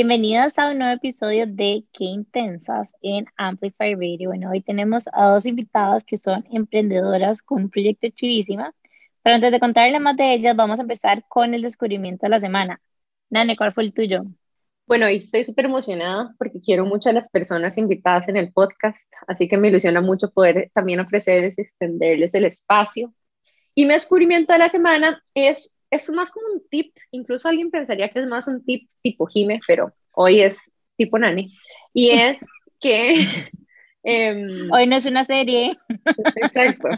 Bienvenidos a un nuevo episodio de Qué Intensas en Amplify Radio. Bueno, hoy tenemos a dos invitadas que son emprendedoras con un proyecto chivísima. Pero antes de contarle más de ellas, vamos a empezar con el descubrimiento de la semana. Nane, ¿cuál fue el tuyo? Bueno, hoy estoy súper emocionada porque quiero mucho a las personas invitadas en el podcast, así que me ilusiona mucho poder también ofrecerles, extenderles el espacio. Y mi descubrimiento de la semana es, es más como un tip, incluso alguien pensaría que es más un tip tipo Jime, pero hoy es tipo Nani, y es que... Em, hoy no es una serie. Exacto.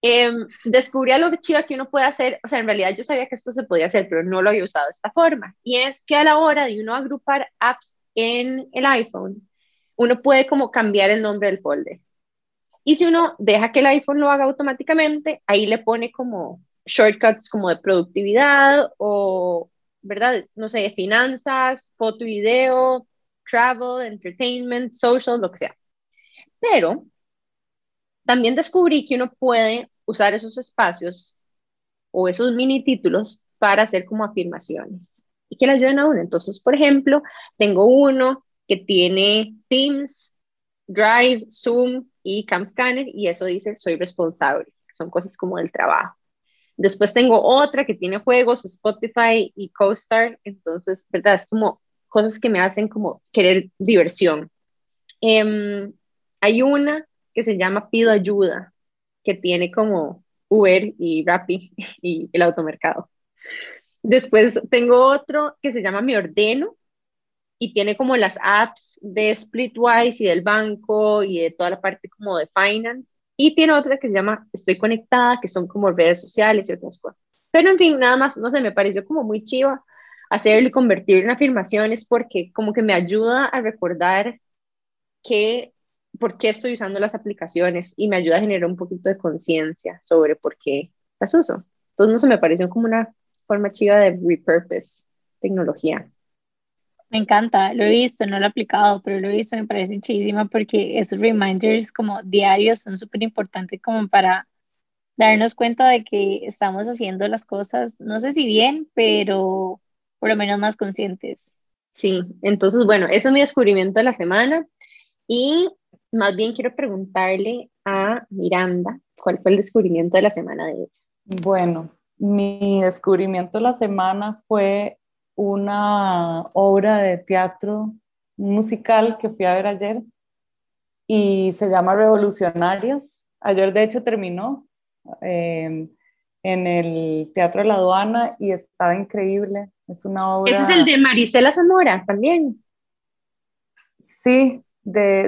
Eh, descubrí algo chiva que uno puede hacer, o sea, en realidad yo sabía que esto se podía hacer, pero no lo había usado de esta forma, y es que a la hora de uno agrupar apps en el iPhone, uno puede como cambiar el nombre del folder. Y si uno deja que el iPhone lo haga automáticamente, ahí le pone como shortcuts como de productividad o, ¿verdad? No sé, de finanzas, foto y video, travel, entertainment, social, lo que sea. Pero también descubrí que uno puede usar esos espacios o esos mini títulos para hacer como afirmaciones y que le ayuden a uno. Entonces, por ejemplo, tengo uno que tiene Teams, Drive, Zoom y Cam Scanner y eso dice soy responsable. Son cosas como del trabajo. Después tengo otra que tiene juegos, Spotify y CoStar. Entonces, ¿verdad? Es como cosas que me hacen como querer diversión. Em, hay una que se llama Pido Ayuda, que tiene como Uber y Rappi y el automercado. Después tengo otro que se llama Mi Ordeno y tiene como las apps de Splitwise y del banco y de toda la parte como de finance. Y tiene otra que se llama Estoy Conectada, que son como redes sociales y otras cosas. Pero en fin, nada más, no sé, me pareció como muy chiva hacerlo y convertirlo en afirmaciones porque como que me ayuda a recordar que por qué estoy usando las aplicaciones y me ayuda a generar un poquito de conciencia sobre por qué las uso. Entonces, no se me pareció como una forma chiva de repurpose tecnología. Me encanta, lo he visto, no lo he aplicado, pero lo he visto, me parece chidísima porque esos reminders como diarios son súper importantes como para darnos cuenta de que estamos haciendo las cosas, no sé si bien, pero por lo menos más conscientes. Sí, entonces bueno, ese es mi descubrimiento de la semana y más bien quiero preguntarle a Miranda cuál fue el descubrimiento de la semana de ella. Bueno, mi descubrimiento de la semana fue una obra de teatro musical que fui a ver ayer y se llama Revolucionarios. Ayer de hecho terminó em, en el Teatro de la Aduana y estaba increíble. Es una obra... Ese es el de Marisela Zamora también. Sí,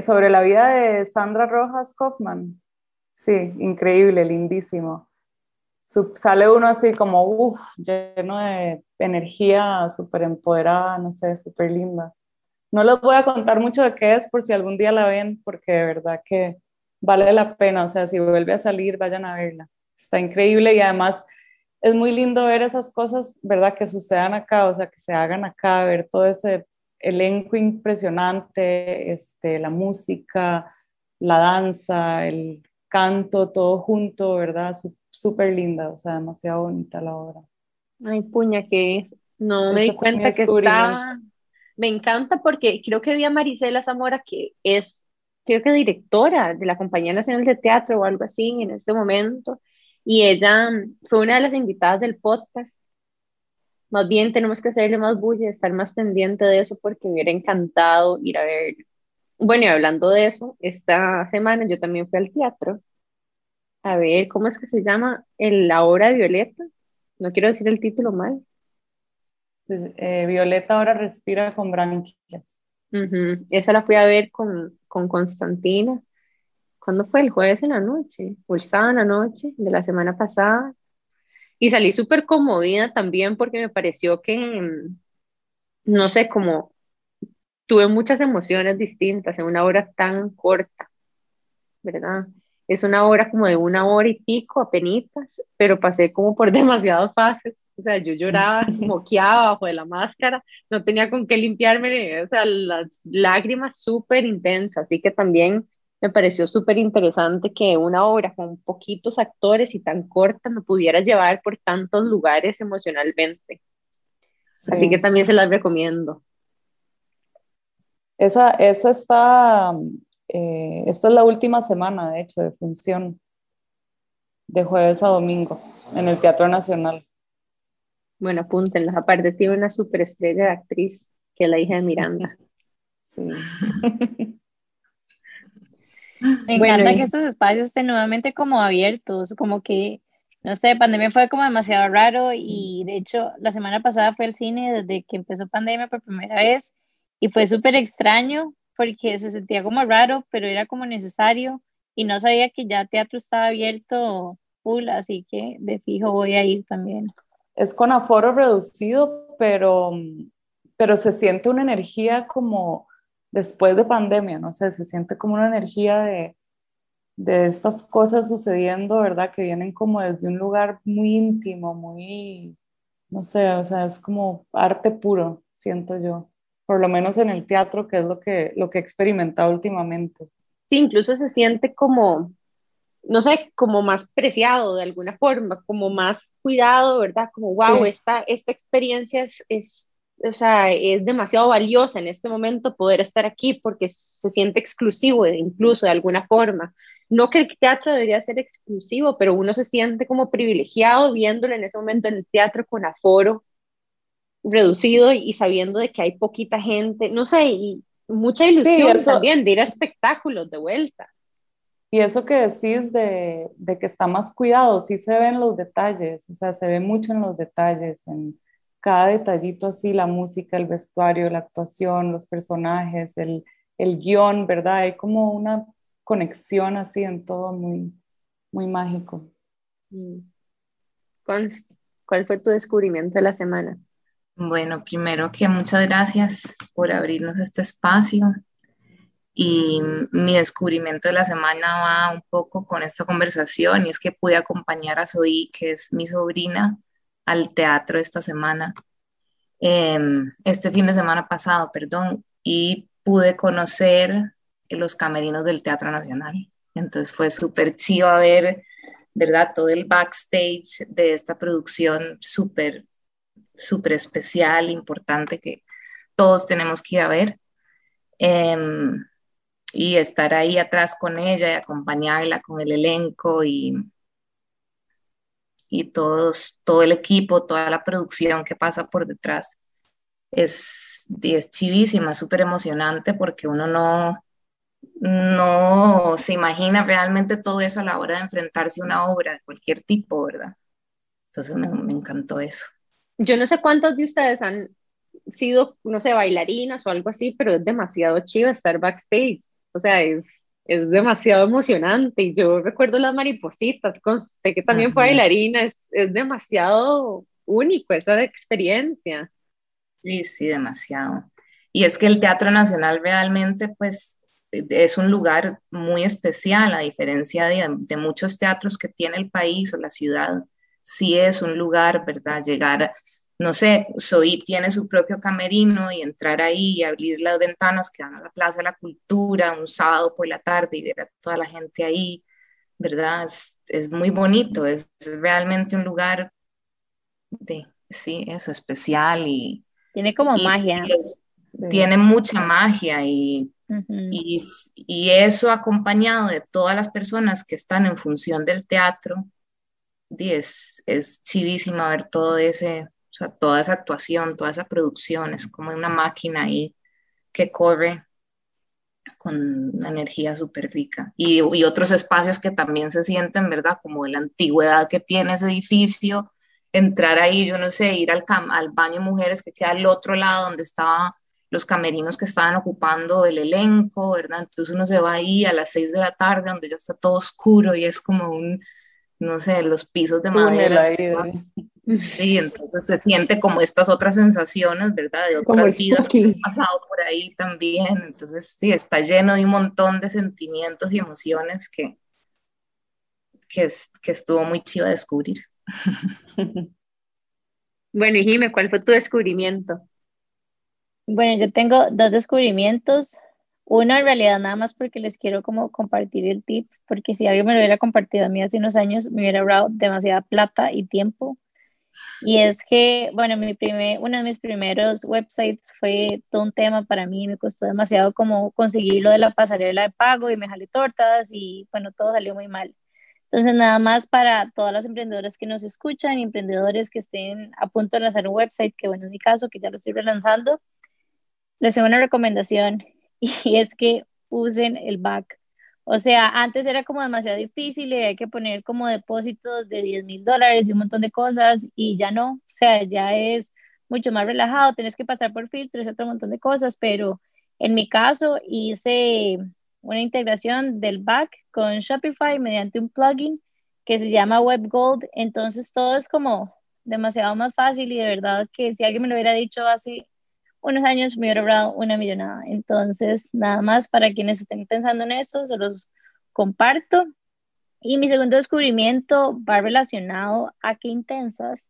sobre la vida de Sandra Rojas Kaufman. Sí, increíble, lindísimo. Sale uno así como, uff, lleno de energía, súper empoderada, no sé, súper linda. No les voy a contar mucho de qué es por si algún día la ven, porque de verdad que vale la pena. O sea, si vuelve a salir, vayan a verla. Está increíble y además es muy lindo ver esas cosas, ¿verdad? Que sucedan acá, o sea, que se hagan acá, ver todo ese elenco impresionante, este, la música, la danza, el canto, todo junto, ¿verdad? Súper linda, o sea, demasiado bonita la obra. Ay, puña, que no me di cuenta que está... Me encanta porque creo que vi a Marisela Zamora, que es, creo que directora de la Compañía Nacional de Teatro o algo así en este momento, y ella fue una de las invitadas del podcast más bien tenemos que hacerle más bulla, estar más pendiente de eso porque me hubiera encantado ir a ver. Bueno, y hablando de eso, esta semana yo también fui al teatro a ver cómo es que se llama el, la obra de Violeta. No quiero decir el título mal. Eh, Violeta ahora respira con branquias. Esa la fui a ver con, con Constantina. ¿Cuándo fue? El jueves en la noche, o el sábado en la noche de la semana pasada. Y salí súper comodida también porque me pareció que, mm, no sé, como tuve muchas emociones distintas en una hora tan corta, ¿verdad? Es una hora como de una hora y pico, apenitas, pero pasé como por demasiadas fases. O sea, yo lloraba, moqueaba bajo de la máscara, no tenía con qué limpiarme, o sea, las lágrimas súper intensas, así que también me pareció súper interesante que una obra con poquitos actores y tan corta me pudiera llevar por tantos lugares emocionalmente. Así que también se las recomiendo. Esa, esa está, eh, esta es la última semana, de hecho, de función, de jueves a domingo, en el Teatro Nacional. Bueno, apúntenla. Aparte tiene una superestrella de actriz, que es la hija de Miranda. Sí. Me encanta que estos espacios estén nuevamente como abiertos, como que, no sé, pandemia fue como demasiado raro y de hecho la semana pasada fue al cine desde que empezó pandemia por primera vez y fue súper extraño porque se sentía como raro, pero era como necesario y no sabía que ya teatro estaba abierto full, así que de fijo voy a ir también. Es con aforo reducido, pero, pero se siente una energía como después de pandemia, no sé, se siente como una energía de, de estas cosas sucediendo, ¿verdad? Que vienen como desde un lugar muy íntimo, muy, no sé, o sea, es como arte puro, siento yo, por lo menos en el teatro, que es lo que, lo que he experimentado últimamente. Sí, incluso se siente como, no sé, como más preciado de alguna forma, como más cuidado, ¿verdad? Como, wow, esta, esta experiencia es, es o sea, es demasiado valiosa en este momento poder estar aquí porque se siente exclusivo incluso de alguna forma. No que el teatro debería ser exclusivo, pero uno se siente como privilegiado viéndolo en ese momento en el teatro con aforo reducido y sabiendo de que hay poquita gente, no sé, y mucha ilusión también de ir a espectáculos de vuelta. Y eso que decís de, de, que está más cuidado, sí se ven los detalles, o sea, se ve mucho en los detalles, en, cada detallito así, la música, el vestuario, la actuación, los personajes, el, el guion, ¿verdad? Hay como una conexión así en todo muy, muy mágico. Mm. ¿Cuál fue tu descubrimiento de la semana? Bueno, primero que muchas gracias por abrirnos este espacio. Y mi descubrimiento de la semana va un poco con esta conversación y es que pude acompañar a Zoe, que es mi sobrina, al teatro esta semana, em, este fin de semana pasado, perdón, y pude conocer los camerinos del Teatro Nacional. Entonces fue súper chido ver, ¿verdad? Todo el backstage de esta producción súper, súper especial, importante que todos tenemos que ir a ver. Em, y estar ahí atrás con ella y acompañarla con el elenco y, y todos, todo el equipo, toda la producción que pasa por detrás es, es chivísima, súper emocionante porque uno no, no se imagina realmente todo eso a la hora de enfrentarse a una obra de cualquier tipo, ¿verdad? Entonces me, me encantó eso. Yo no sé cuántos de ustedes han sido, no sé, bailarinas o algo así, pero es demasiado chido estar backstage. O sea, es, es demasiado emocionante. Y yo recuerdo las maripositas, con que también fue bailarina, es, es demasiado único esa experiencia. Sí, sí, demasiado. Y es que el Teatro Nacional realmente, pues, es un lugar muy especial, a diferencia de, de, muchos teatros que tiene el país o la ciudad. Sí es un lugar, ¿verdad? Llegar no sé, Soy tiene su propio camerino y entrar ahí y abrir las ventanas que dan a la Plaza de la Cultura un sábado por la tarde y ver a toda la gente ahí, ¿verdad? Es, muy bonito, es, realmente un lugar de, sí, eso, especial y... Tiene como magia. Tiene mucha magia y, y, y, eso acompañado de todas las personas que están en función del teatro, es, es chivísima ver todo ese o sea, toda esa actuación, toda esa producción es como una máquina ahí que corre con una energía súper rica. Y, y, otros espacios que también se sienten, ¿verdad? Como de la antigüedad que tiene ese edificio, entrar ahí, yo no sé, ir al, al baño mujeres que queda al otro lado donde estaban los camerinos que estaban ocupando el elenco, ¿verdad? Entonces uno se va ahí a las seis de la tarde donde ya está todo oscuro y es como un, no sé, los pisos de madera. Sí, entonces se siente como estas otras sensaciones, ¿verdad? De otras vidas que han pasado por ahí también. Entonces, sí, está lleno de un montón de sentimientos y emociones que, que, que estuvo muy chido a descubrir. Bueno, y Jime, ¿cuál fue tu descubrimiento? Bueno, yo tengo dos descubrimientos. Uno en realidad nada más porque les quiero como compartir el tip, porque si alguien me lo hubiera compartido a mí hace unos años, me hubiera ahorrado demasiada plata y tiempo Y es que, bueno, mi primer, uno de mis primeros websites fue todo un tema para mí, me costó demasiado como conseguir lo de la pasarela de pago y me jalé tortas y bueno, todo salió muy mal. Entonces, nada más para todas las emprendedoras que nos escuchan, emprendedores que estén a punto de lanzar un website, que bueno, en mi caso, que ya lo estoy relanzando, les hago una recomendación y es que usen el back. O sea, antes era como demasiado difícil y había que poner como depósitos de 10 mil dólares y un montón de cosas y ya no, o sea, ya es mucho más relajado, tienes que pasar por filtros y otro montón de cosas, pero en mi caso hice una integración del back con Shopify mediante un plugin que se llama WebGold, entonces todo es como demasiado más fácil y de verdad que si alguien me lo hubiera dicho hace unos años me hubiera logrado una millonada. Entonces, nada más para quienes estén pensando en esto, se los comparto. Y mi segundo descubrimiento va relacionado a qué intensas.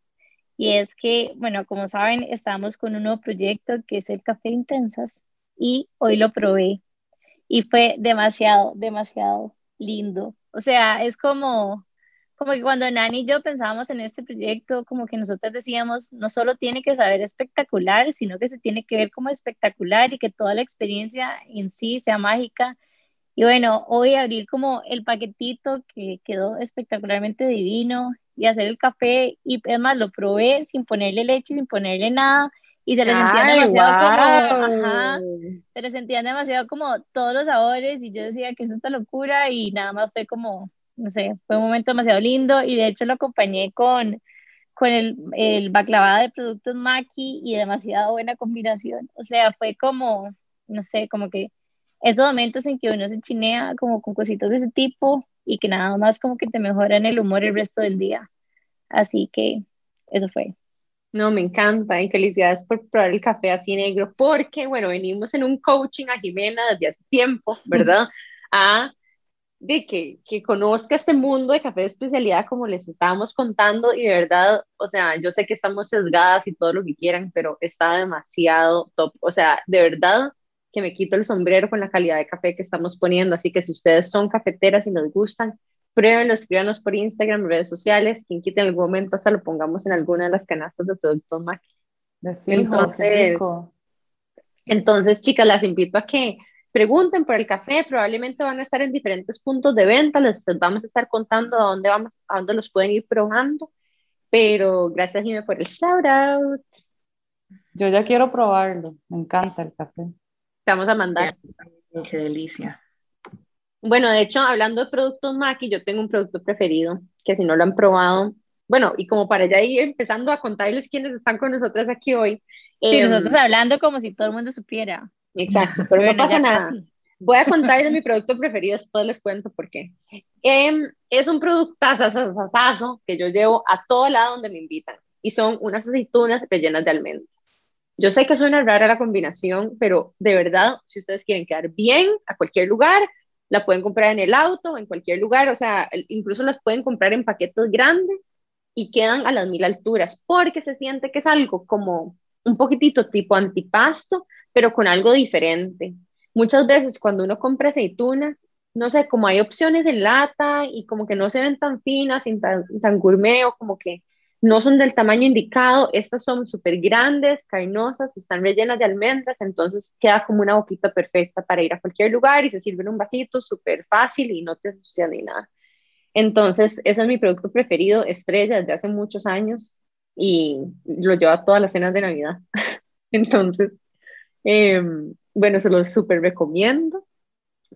Y es que, bueno, como saben, estamos con un nuevo proyecto que es el Café Intensas y hoy lo probé y fue demasiado, demasiado lindo. O sea, es como como que cuando Nani y yo pensábamos en este proyecto, como que nosotros decíamos, no solo tiene que saber espectacular, sino que se tiene que ver como espectacular y que toda la experiencia en sí sea mágica. Y bueno, hoy abrir como el paquetito que quedó espectacularmente divino y hacer el café y además lo probé sin ponerle leche, sin ponerle nada y se le sentían demasiado como, ajá, se le sentían demasiado como todos los sabores y yo decía que es esta locura y nada más fue como no sé, fue un momento demasiado lindo y de hecho lo acompañé con, con el, el baklava de productos Maki y demasiado buena combinación. O sea, fue como, no sé, como que esos momentos en que uno se chinea como con cositas de ese tipo y que nada más como que te mejoran el humor el resto del día. Así que eso fue. No, me encanta y felicidades por probar el café así negro, porque bueno, venimos en un coaching a Jimena desde hace tiempo, ¿verdad? A de que, que conozca este mundo de café de especialidad como les estábamos contando y de verdad, o sea, yo sé que estamos sesgadas y todo lo que quieran, pero está demasiado top, o sea, de verdad que me quito el sombrero con la calidad de café que estamos poniendo, así que si ustedes son cafeteras y nos gustan, pruébenlo, escríbanos por Instagram, redes sociales, quien quite en algún momento hasta lo pongamos en alguna de las canastas de productos Mac. Entonces, entonces, chicas, las invito a que pregunten por el café, probablemente van a estar en diferentes puntos de venta, les vamos a estar contando a dónde, vamos, a dónde los pueden ir probando, pero gracias Jimmy por el shout out. Yo ya quiero probarlo, me encanta el café. Te vamos a mandar. qué delicia. Bueno, de hecho, hablando de productos Maki, yo tengo un producto preferido, que si no lo han probado, bueno, y como para ya ir empezando a contarles quiénes están con nosotros aquí hoy. Sí, em, nosotros hablando como si todo el mundo supiera. Exacto, pero no pasa nada. Voy a contar de mi producto preferido, después les cuento por qué. Em, es un producto que yo llevo a todo lado donde me invitan y son unas aceitunas rellenas de almendras. Yo sé que suena rara la combinación, pero de verdad, si ustedes quieren quedar bien a cualquier lugar, la pueden comprar en el auto, en cualquier lugar, o sea, incluso las pueden comprar en paquetes grandes y quedan a las mil alturas, porque se siente que es algo como un poquitito tipo antipasto, pero con algo diferente. Muchas veces cuando uno compra aceitunas, no sé, como hay opciones en lata y como que no se ven tan finas, tan, tan gourmet o como que no son del tamaño indicado, estas son súper grandes, carnosas, están rellenas de almendras, entonces queda como una boquita perfecta para ir a cualquier lugar y se sirve en un vasito súper fácil y no te ensucia ni nada. Entonces, ese es mi producto preferido, estrella, desde hace muchos años y lo llevo a todas las cenas de Navidad. entonces, Em, bueno, se los súper recomiendo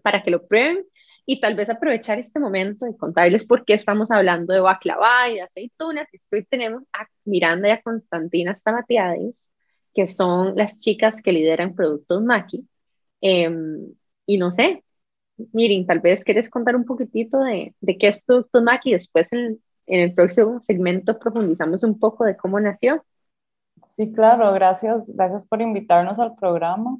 para que lo prueben y tal vez aprovechar este momento y contarles por qué estamos hablando de baklava y de aceitunas. Y hoy tenemos a Miranda y a Constantina Stamatiades, que son las chicas que lideran Productos Maki. Em, y no sé, miren, tal vez quieres contar un poquitito de, de qué es Productos Maki. Después en, en el próximo segmento profundizamos un poco de cómo nació. Sí, claro, gracias, gracias por invitarnos al programa.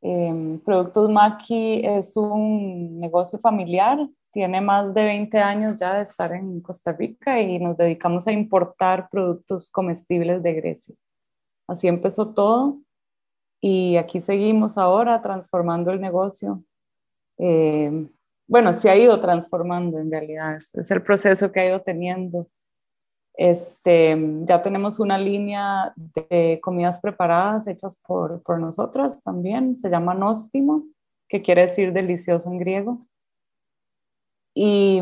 Em, Productos Maki es un negocio familiar, tiene más de 20 años ya de estar en Costa Rica y nos dedicamos a importar productos comestibles de Grecia. Así empezó todo y aquí seguimos ahora transformando el negocio. Em, bueno, se ha ido transformando en realidad, es, es el proceso que ha ido teniendo Este, ya tenemos una línea de comidas preparadas hechas por, por nosotras también, se llama Nóstimo, que quiere decir delicioso en griego. Y,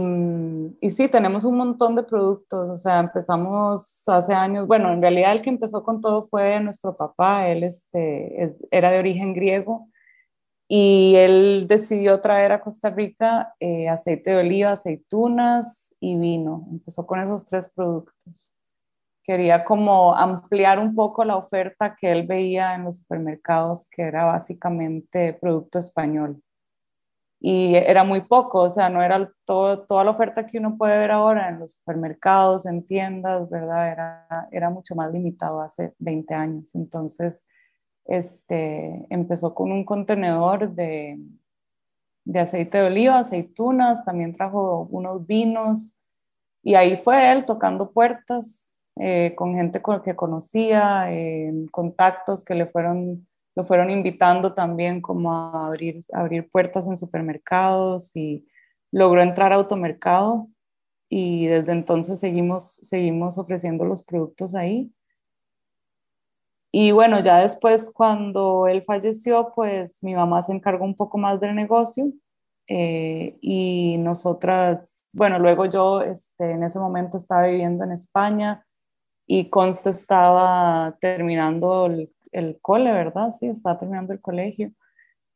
y, sí, tenemos un montón de productos, o sea, empezamos hace años, bueno, en realidad el que empezó con todo fue nuestro papá, él este, era de origen griego y él decidió traer a Costa Rica eh, aceite de oliva, aceitunas y vino. Empezó con esos tres productos. Quería como ampliar un poco la oferta que él veía en los supermercados, que era básicamente producto español. Y era muy poco, o sea, no era toda la oferta que uno puede ver ahora en los supermercados, en tiendas, ¿verdad? Era, era mucho más limitado hace 20 años. Entonces, este, empezó con un contenedor de, de aceite de oliva, aceitunas, también trajo unos vinos y ahí fue él tocando puertas eh, con gente con que conocía, contactos que le fueron, lo fueron invitando también como a abrir, abrir puertas en supermercados y logró entrar a automercado y desde entonces seguimos, seguimos ofreciendo los productos ahí. Y bueno, ya después cuando él falleció, pues mi mamá se encargó un poco más del negocio eh, y nosotras, bueno, luego yo este, en ese momento estaba viviendo en España y Consta estaba terminando el, el cole, ¿verdad? Sí, estaba terminando el colegio.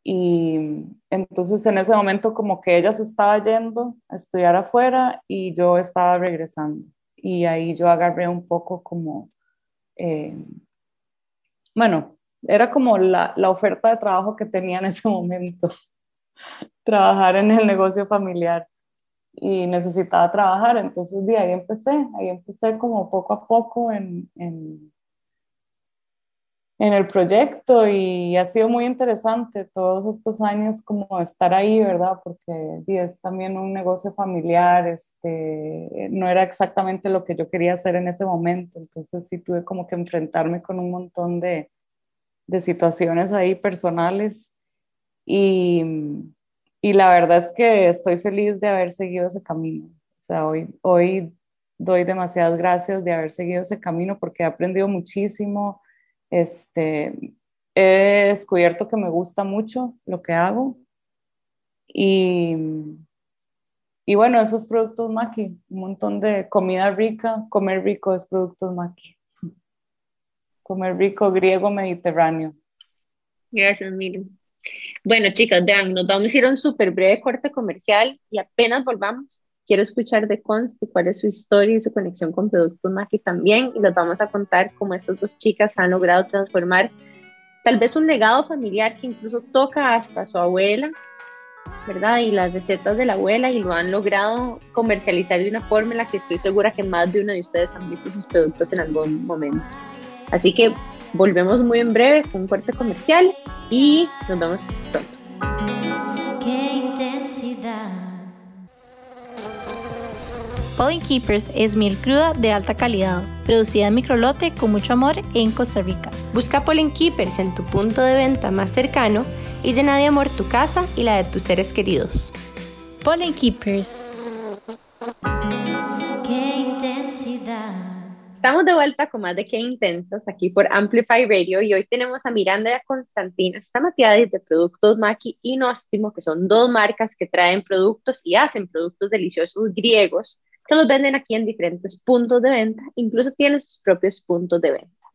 Y entonces en ese momento como que ella se estaba yendo a estudiar afuera y yo estaba regresando. Y ahí yo agarré un poco como... Eh, bueno, era como la, la, oferta de trabajo que tenía en ese momento, trabajar en el negocio familiar. Y necesitaba trabajar, entonces de ahí empecé, ahí empecé como poco a poco en, en, en el proyecto y ha sido muy interesante todos estos años como estar ahí, ¿verdad? Porque sí, es también un negocio familiar, este, no era exactamente lo que yo quería hacer en ese momento, entonces sí tuve como que enfrentarme con un montón de, de situaciones ahí personales y, y la verdad es que estoy feliz de haber seguido ese camino. O sea, hoy, hoy doy demasiadas gracias de haber seguido ese camino porque he aprendido muchísimo este, he descubierto que me gusta mucho lo que hago y, y bueno, esos productos Maki, un montón de comida rica, comer rico es productos Maki. Comer rico griego mediterráneo. Gracias, Miriam. Bueno, chicas, vean, nos vamos a ir a un súper breve corte comercial y apenas volvamos, quiero escuchar de Consti cuál es su historia y su conexión con Productos Maki también y les vamos a contar cómo estas dos chicas han logrado transformar tal vez un legado familiar que incluso toca hasta su abuela, ¿verdad? Y las recetas de la abuela y lo han logrado comercializar de una forma en la que estoy segura que más de uno de ustedes han visto sus productos en algún momento. Así que volvemos muy en breve con un corte comercial y nos vemos pronto. Qué intensidad. Pollen Keepers es miel cruda de alta calidad, producida en microlote con mucho amor en Costa Rica. Busca Pollen Keepers en tu punto de venta más cercano y llena de amor tu casa y la de tus seres queridos. Pollen Keepers. Qué intensidad. Estamos de vuelta con más de Qué Intensas aquí por Amplify Radio y hoy tenemos a Miranda y a Constantina de Productos Maki y Nostimo, que son dos marcas que traen productos y hacen productos deliciosos griegos que los venden aquí en diferentes puntos de venta, incluso tienen sus propios puntos de venta.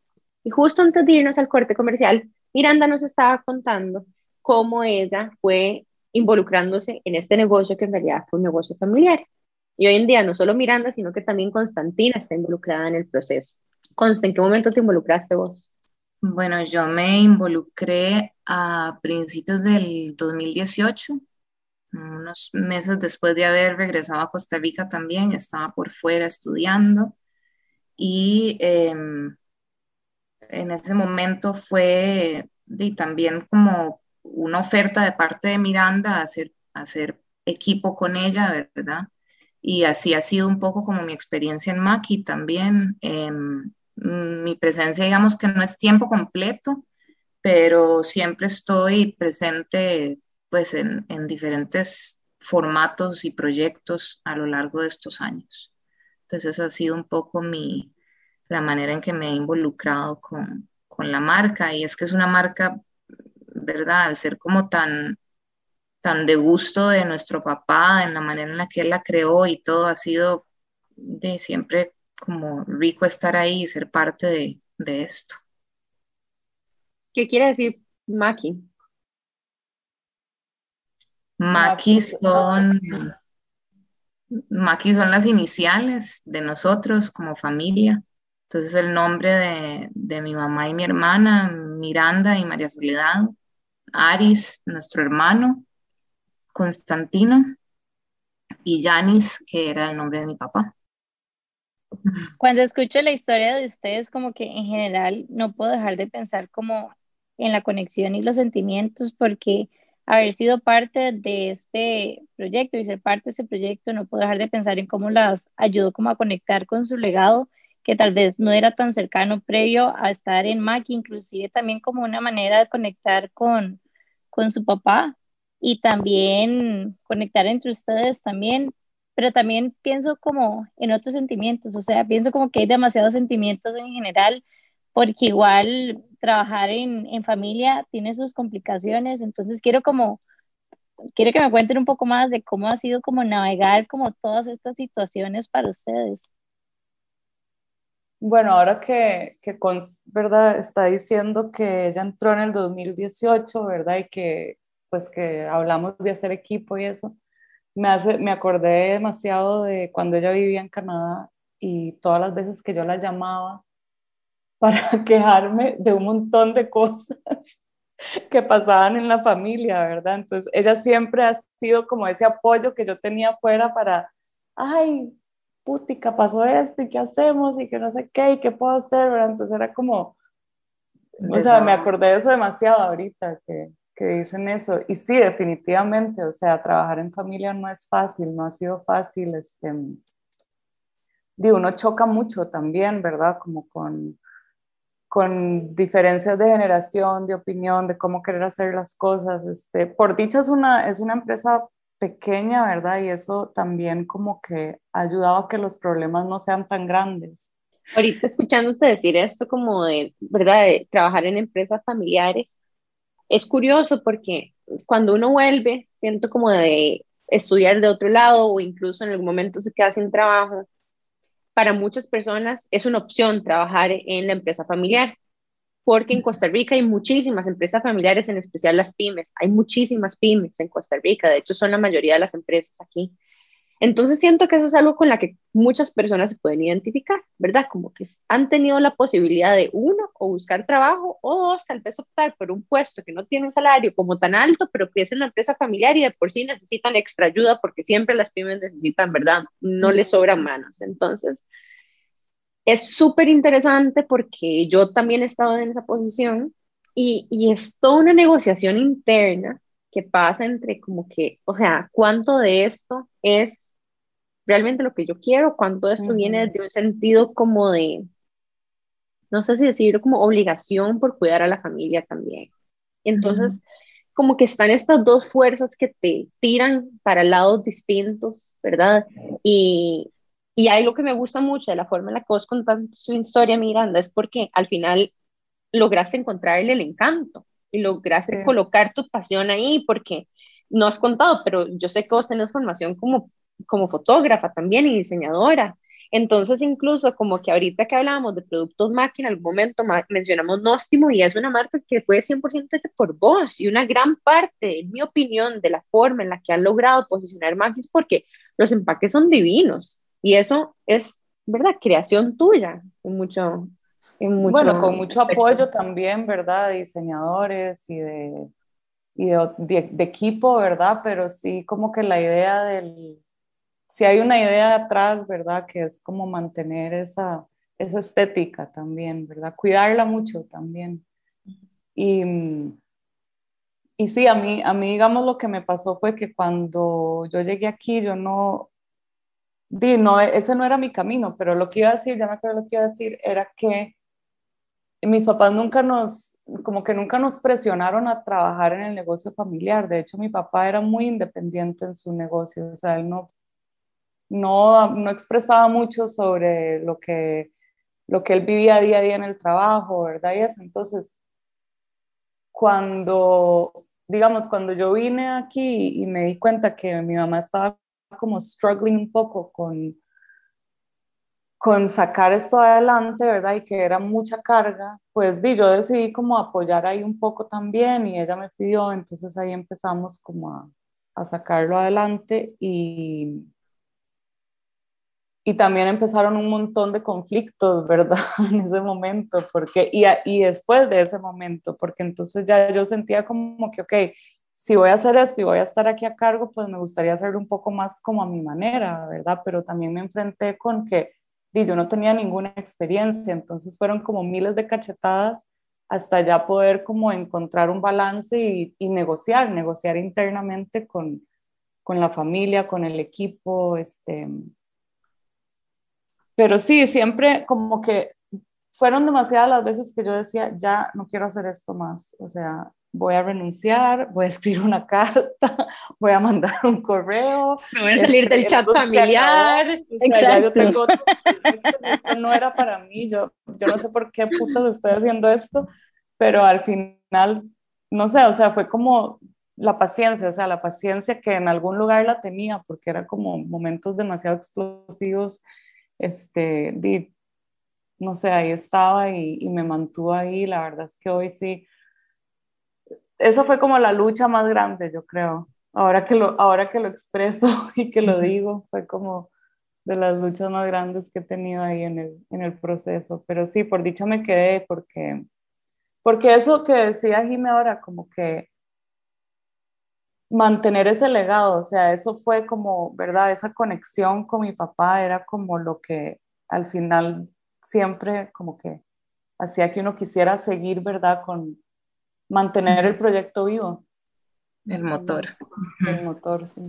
Y justo antes de irnos al corte comercial, Miranda nos estaba contando cómo ella fue involucrándose en este negocio que en realidad fue un negocio familiar. Y hoy en día no solo Miranda, sino que también Constantina está involucrada en el proceso. Consta, ¿en qué momento te involucraste vos? Bueno, yo me involucré a principios del 2018 unos meses después de haber regresado a Costa Rica también, estaba por fuera estudiando y em, en ese momento fue también como una oferta de parte de Miranda hacer, hacer equipo con ella, ¿verdad? Y así ha sido un poco como mi experiencia en Maki también. Em, mi presencia, digamos que no es tiempo completo, pero siempre estoy presente pues en, diferentes formatos y proyectos a lo largo de estos años. Entonces eso ha sido un poco mi, la manera en que me he involucrado con, con la marca y es que es una marca, ¿verdad? Al ser como tan, tan de gusto de nuestro papá, en la manera en la que él la creó y todo ha sido de siempre como rico estar ahí y ser parte de, de esto. ¿Qué quiere decir Maki? Maki son, Maki son las iniciales de nosotros como familia. Entonces el nombre de, de, mi mamá y mi hermana, Miranda y María Soledad, Aris, nuestro hermano, Constantino y Yanis, que era el nombre de mi papá. Cuando escucho la historia de ustedes, como que en general no puedo dejar de pensar como en la conexión y los sentimientos, porque haber sido parte de este proyecto y ser parte de ese proyecto, no puedo dejar de pensar en cómo las ayudó como a conectar con su legado, que tal vez no era tan cercano previo a estar en Mac, inclusive también como una manera de conectar con, con su papá y también conectar entre ustedes también, pero también pienso como en otros sentimientos, o sea, pienso como que hay demasiados sentimientos en general, porque igual trabajar en, en familia tiene sus complicaciones, entonces quiero como, quiero que me cuenten un poco más de cómo ha sido como navegar como todas estas situaciones para ustedes. Bueno, ahora que, que con, ¿verdad? Está diciendo que ella entró en el 2018, ¿verdad? Y que, pues que hablamos de hacer equipo y eso, me, hace, me acordé demasiado de cuando ella vivía en Canadá y todas las veces que yo la llamaba para quejarme de un montón de cosas que pasaban en la familia, ¿verdad? Entonces, ella siempre ha sido como ese apoyo que yo tenía afuera para, ay, putica, pasó esto y qué hacemos y que no sé qué y qué puedo hacer, ¿verdad? Entonces era como, o sea, me acordé de eso demasiado ahorita que, que dicen eso. Y sí, definitivamente, o sea, trabajar en familia no es fácil, no ha sido fácil. Este, digo, uno choca mucho también, ¿verdad? Como con, con diferencias de generación, de opinión, de cómo querer hacer las cosas. Este, por dicha es una, es una empresa pequeña, ¿verdad? Y eso también como que ha ayudado a que los problemas no sean tan grandes. Ahorita escuchándote decir esto como de, ¿verdad? De trabajar en empresas familiares, es curioso porque cuando uno vuelve, siento como de estudiar de otro lado o incluso en algún momento se queda sin trabajo, para muchas personas es una opción trabajar en la empresa familiar, porque en Costa Rica hay muchísimas empresas familiares, en especial las pymes, hay muchísimas pymes en Costa Rica, de hecho son la mayoría de las empresas aquí. Entonces siento que eso es algo con la que muchas personas se pueden identificar, ¿verdad? Como que han tenido la posibilidad de uno, o buscar trabajo, o dos, tal vez optar por un puesto que no tiene un salario como tan alto, pero que es en la empresa familiar y de por sí necesitan extra ayuda porque siempre las pymes necesitan, ¿verdad? No les sobran manos. Entonces, es súper interesante porque yo también he estado en esa posición y, y es toda una negociación interna que pasa entre como que, o sea, cuánto de esto es realmente lo que yo quiero, cuánto de esto viene de un sentido como de, no sé si decirlo, como obligación por cuidar a la familia también. Entonces, como que están estas dos fuerzas que te tiran para lados distintos, ¿verdad? Y, y algo que me gusta mucho de la forma en la que vos contás su historia, Miranda, es porque al final lograste encontrarle el encanto y lograste colocar tu pasión ahí, porque no has contado, pero yo sé que vos tenés formación como como fotógrafa también y diseñadora. Entonces, incluso como que ahorita que hablábamos de productos Mac, en algún momento mencionamos Nostimo y es una marca que fue 100% hecha por vos y una gran parte, en mi opinión, de la forma en la que han logrado posicionar Mac es porque los empaques son divinos y eso es, ¿verdad? Creación tuya en mucho, en mucho Bueno, con mucho apoyo también, ¿verdad? De diseñadores y de, y de equipo, ¿verdad? Pero sí como que la idea del si hay una idea atrás, ¿verdad? Que es como mantener esa, esa estética también, ¿verdad? Cuidarla mucho también. Y, y sí, a mí, a mí, digamos, lo que me pasó fue que cuando yo llegué aquí, yo no, di, no, ese no era mi camino, pero lo que iba a decir, ya me acuerdo lo que iba a decir, era que mis papás nunca nos, como que nunca nos presionaron a trabajar en el negocio familiar. De hecho, mi papá era muy independiente en su negocio, o sea, él no no, no expresaba mucho sobre lo que, lo que él vivía día a día en el trabajo, ¿verdad? Y eso, entonces, cuando, digamos, cuando yo vine aquí y me di cuenta que mi mamá estaba como struggling un poco con, con sacar esto adelante, ¿verdad? Y que era mucha carga, pues di, yo decidí como apoyar ahí un poco también y ella me pidió, entonces ahí empezamos como a, a sacarlo adelante y, y también empezaron un montón de conflictos, ¿verdad? en ese momento, porque, y, y después de ese momento, porque entonces ya yo sentía como que, ok, si voy a hacer esto y voy a estar aquí a cargo, pues me gustaría hacerlo un poco más como a mi manera, ¿verdad? Pero también me enfrenté con que y yo no tenía ninguna experiencia, entonces fueron como miles de cachetadas hasta ya poder como encontrar un balance y, y negociar, negociar internamente con, con la familia, con el equipo, este, pero sí, siempre como que fueron demasiadas las veces que yo decía, ya no quiero hacer esto más, o sea, voy a renunciar, voy a escribir una carta, voy a mandar un correo. Me voy a salir del chat familiar. Exacto. no era para mí, yo, yo no sé por qué putas estoy haciendo esto, pero al final, no sé, o sea, fue como la paciencia, o sea, la paciencia que en algún lugar la tenía, porque era como momentos demasiado explosivos, este, no sé, ahí estaba y, y me mantuvo ahí, la verdad es que hoy sí, eso fue como la lucha más grande, yo creo. Ahora que lo, ahora que lo expreso y que lo digo, fue como de las luchas más grandes que he tenido ahí en el, en el proceso. Pero sí, por dicha me quedé porque, porque eso que decía Jimé ahora, como que mantener ese legado, o sea, eso fue como, ¿verdad? Esa conexión con mi papá era como lo que al final siempre como que hacía que uno quisiera seguir, ¿verdad? Con, mantener el proyecto vivo. El motor. El motor, sí.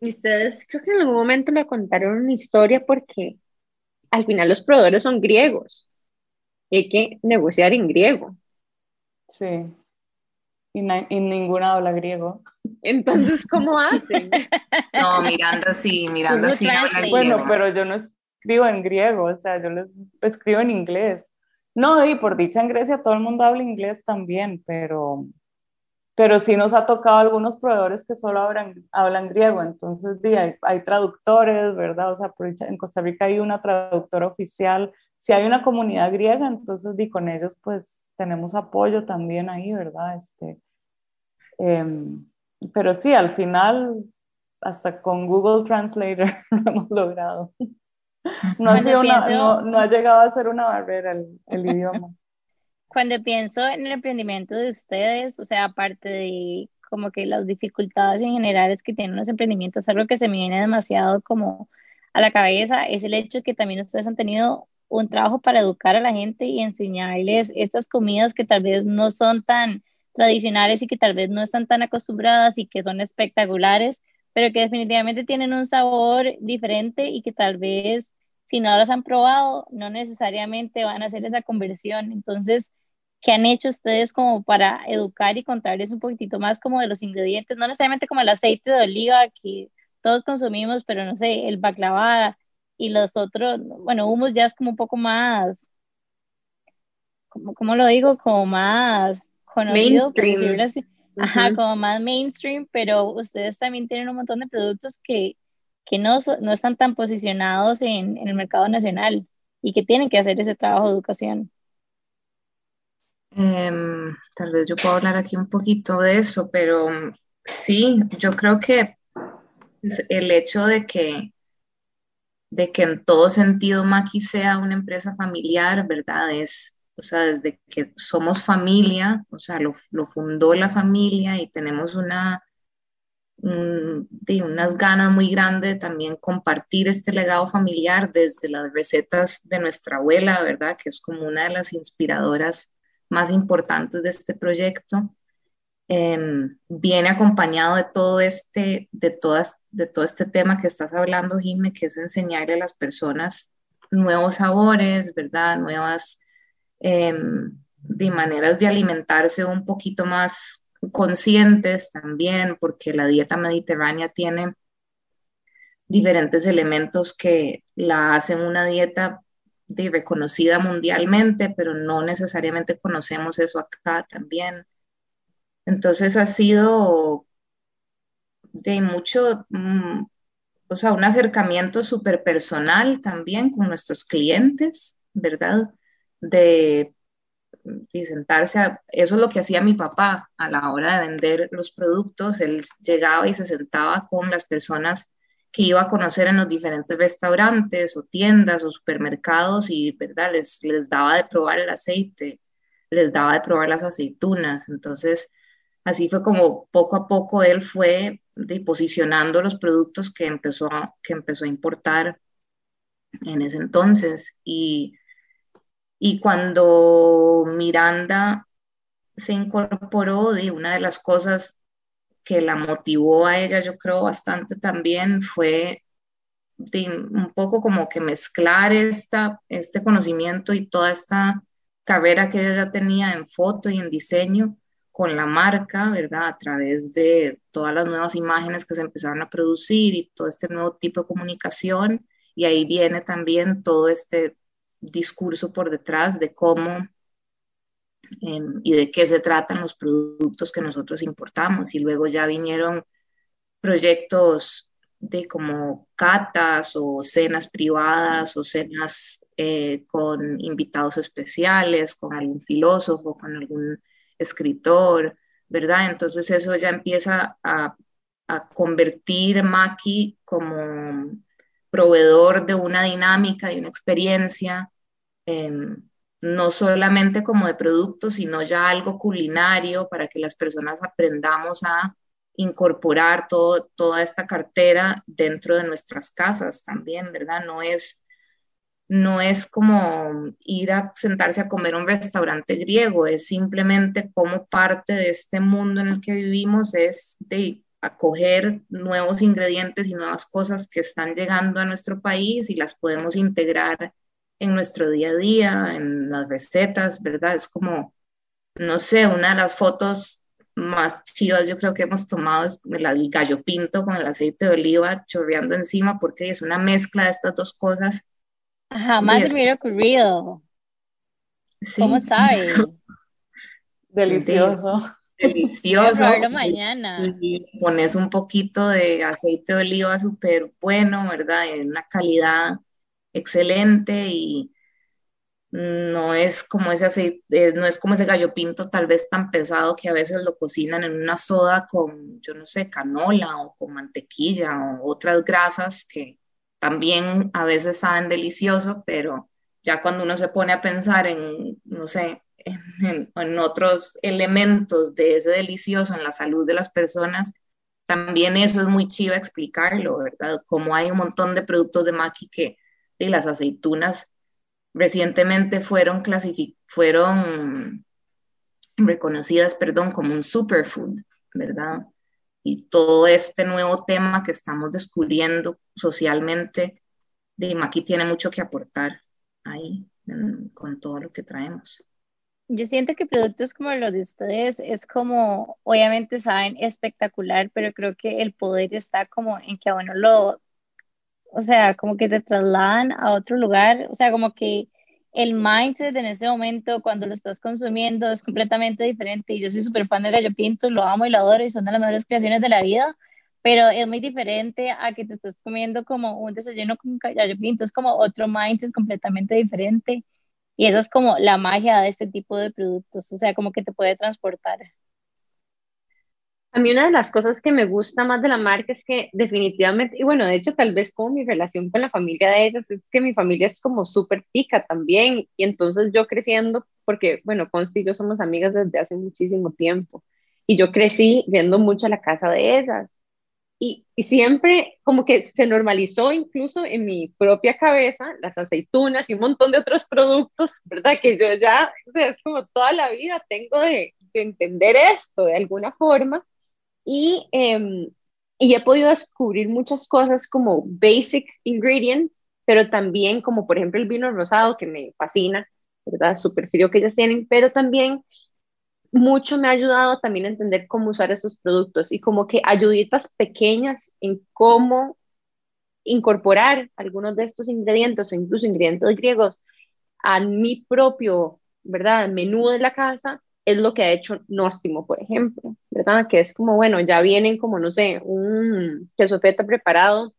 Y ustedes creo que en algún momento me contaron una historia porque al final los proveedores son griegos y hay que negociar en griego. Sí. Y, ninguna habla griego. Entonces, ¿cómo hacen? No, Miranda sí, Miranda sí habla Bueno, pero yo no escribo en griego, o sea, yo les escribo en inglés. No, y por dicha en Grecia todo el mundo habla inglés también, pero, pero sí nos ha tocado algunos proveedores que solo hablan, hablan griego, entonces hay, hay, traductores, ¿verdad? O sea, en Costa Rica hay una traductora oficial, si hay una comunidad griega, entonces di, con ellos pues tenemos apoyo también ahí, ¿verdad? Este, em, pero sí, al final, hasta con Google Translator lo hemos logrado. No ha, no, ha, llegado a ser una barrera el, el idioma. Cuando pienso en el emprendimiento de ustedes, o sea, aparte de como que las dificultades en general es que tienen los emprendimientos, algo que se me viene demasiado como a la cabeza es el hecho que también ustedes han tenido un trabajo para educar a la gente y enseñarles estas comidas que tal vez no son tan tradicionales y que tal vez no están tan acostumbradas y que son espectaculares, pero que definitivamente tienen un sabor diferente y que tal vez si no las han probado, no necesariamente van a hacer esa conversión. Entonces, ¿qué han hecho ustedes como para educar y contarles un poquitito más como de los ingredientes? No necesariamente como el aceite de oliva que todos consumimos, pero no sé, el baklava y los otros, bueno, hummus ya es como un poco más, como, ¿cómo lo digo? Como más conocido. Mainstream. Ajá, como más mainstream, pero ustedes también tienen un montón de productos que, que no, no están tan posicionados en, en, el mercado nacional y que tienen que hacer ese trabajo de educación. Em, tal vez yo puedo hablar aquí un poquito de eso, pero sí, yo creo que el hecho de que de que en todo sentido Maki sea una empresa familiar, ¿verdad? Es, o sea, desde que somos familia, o sea, lo, lo fundó la familia y tenemos una, de unas ganas muy grandes de también compartir este legado familiar desde las recetas de nuestra abuela, ¿verdad? Que es como una de las inspiradoras más importantes de este proyecto. Em, viene acompañado de todo este, de todas, de todo este tema que estás hablando, Jimé, que es enseñarle a las personas nuevos sabores, ¿verdad? Nuevas em, de maneras de alimentarse un poquito más conscientes también, porque la dieta mediterránea tiene diferentes elementos que la hacen una dieta de reconocida mundialmente, pero no necesariamente conocemos eso acá también. Entonces ha sido de mucho, mm, o sea, un acercamiento súper personal también con nuestros clientes, ¿verdad? De, de sentarse a, eso es lo que hacía mi papá a la hora de vender los productos, él llegaba y se sentaba con las personas que iba a conocer en los diferentes restaurantes o tiendas o supermercados y, ¿verdad? Les, les daba de probar el aceite, les daba de probar las aceitunas. Entonces, así fue como poco a poco él fue posicionando los productos que empezó, que empezó a importar en ese entonces. Y, y cuando Miranda se incorporó, de una de las cosas que la motivó a ella, yo creo, bastante también fue un poco como que mezclar esta, este conocimiento y toda esta carrera que ella ya tenía en foto y en diseño con la marca, ¿verdad? A través de todas las nuevas imágenes que se empezaron a producir y todo este nuevo tipo de comunicación. Y ahí viene también todo este discurso por detrás de cómo Em, y de qué se tratan los productos que nosotros importamos. Y luego ya vinieron proyectos de como catas o cenas privadas o cenas eh, con invitados especiales, con algún filósofo, con algún escritor, ¿verdad? Entonces eso ya empieza a, a convertir Maki como proveedor de una dinámica, de una experiencia. Eh, no solamente como de producto, sino ya algo culinario para que las personas aprendamos a incorporar todo, toda esta cartera dentro de nuestras casas también, ¿verdad? No es, no es como ir a sentarse a comer a un restaurante griego, es simplemente como parte de este mundo en el que vivimos, es de acoger nuevos ingredientes y nuevas cosas que están llegando a nuestro país y las podemos integrar en nuestro día a día, en las recetas, ¿verdad? Es como, no sé, una de las fotos más chivas yo creo que hemos tomado es el gallo pinto con el aceite de oliva chorreando encima porque es una mezcla de estas dos cosas. Jamás se me hubiera ocurrido. Sí. ¿Cómo sabe? Delicioso. Delicioso. mañana. Y pones un poquito de aceite de oliva súper bueno, ¿verdad? En una calidad excelente y no es como ese aceite, eh, no es como ese gallo pinto tal vez tan pesado que a veces lo cocinan en una soda con, yo no sé, canola o con mantequilla o otras grasas que también a veces saben delicioso, pero ya cuando uno se pone a pensar en, no sé, en, en otros elementos de ese delicioso en la salud de las personas, también eso es muy chido explicarlo, ¿verdad? Como hay un montón de productos de maqui que y las aceitunas recientemente fueron, fueron reconocidas, perdón, como un superfood, ¿verdad? Y todo este nuevo tema que estamos descubriendo socialmente, de Maki tiene mucho que aportar ahí con todo lo que traemos. Yo siento que productos como los de ustedes es como, obviamente saben, espectacular, pero creo que el poder está como en que a uno lo o sea, como que te trasladan a otro lugar, o sea, como que el mindset en ese momento cuando lo estás consumiendo es completamente diferente. Y yo soy súper fan del gallo pinto, lo amo y lo adoro y son de las mejores creaciones de la vida, pero es muy diferente a que te estás comiendo como un desayuno con gallo pinto, es como otro mindset completamente diferente. Y eso es como la magia de este tipo de productos, o sea, como que te puede transportar. A mí una de las cosas que me gusta más de la marca es que definitivamente, y bueno, de hecho tal vez como mi relación con la familia de ellas, es que mi familia es como súper pica también, y entonces yo creciendo, porque bueno, Consti y yo somos amigas desde hace muchísimo tiempo, y yo crecí viendo mucho la casa de ellas, y, y siempre como que se normalizó incluso en mi propia cabeza las aceitunas y un montón de otros productos, ¿verdad? Que yo ya, como toda la vida tengo de, de entender esto de alguna forma y, em, y he podido descubrir muchas cosas como basic ingredients, pero también como por ejemplo el vino rosado que me fascina, ¿verdad? Super frío que ellas tienen, pero también mucho me ha ayudado también a entender cómo usar esos productos y como que ayuditas pequeñas en cómo incorporar algunos de estos ingredientes o incluso ingredientes griegos a mi propio, ¿verdad?, menú de la casa, es lo que ha hecho Nóstimo, por ejemplo, ¿verdad? Que es como, bueno, ya vienen como, no sé, un queso feta preparado,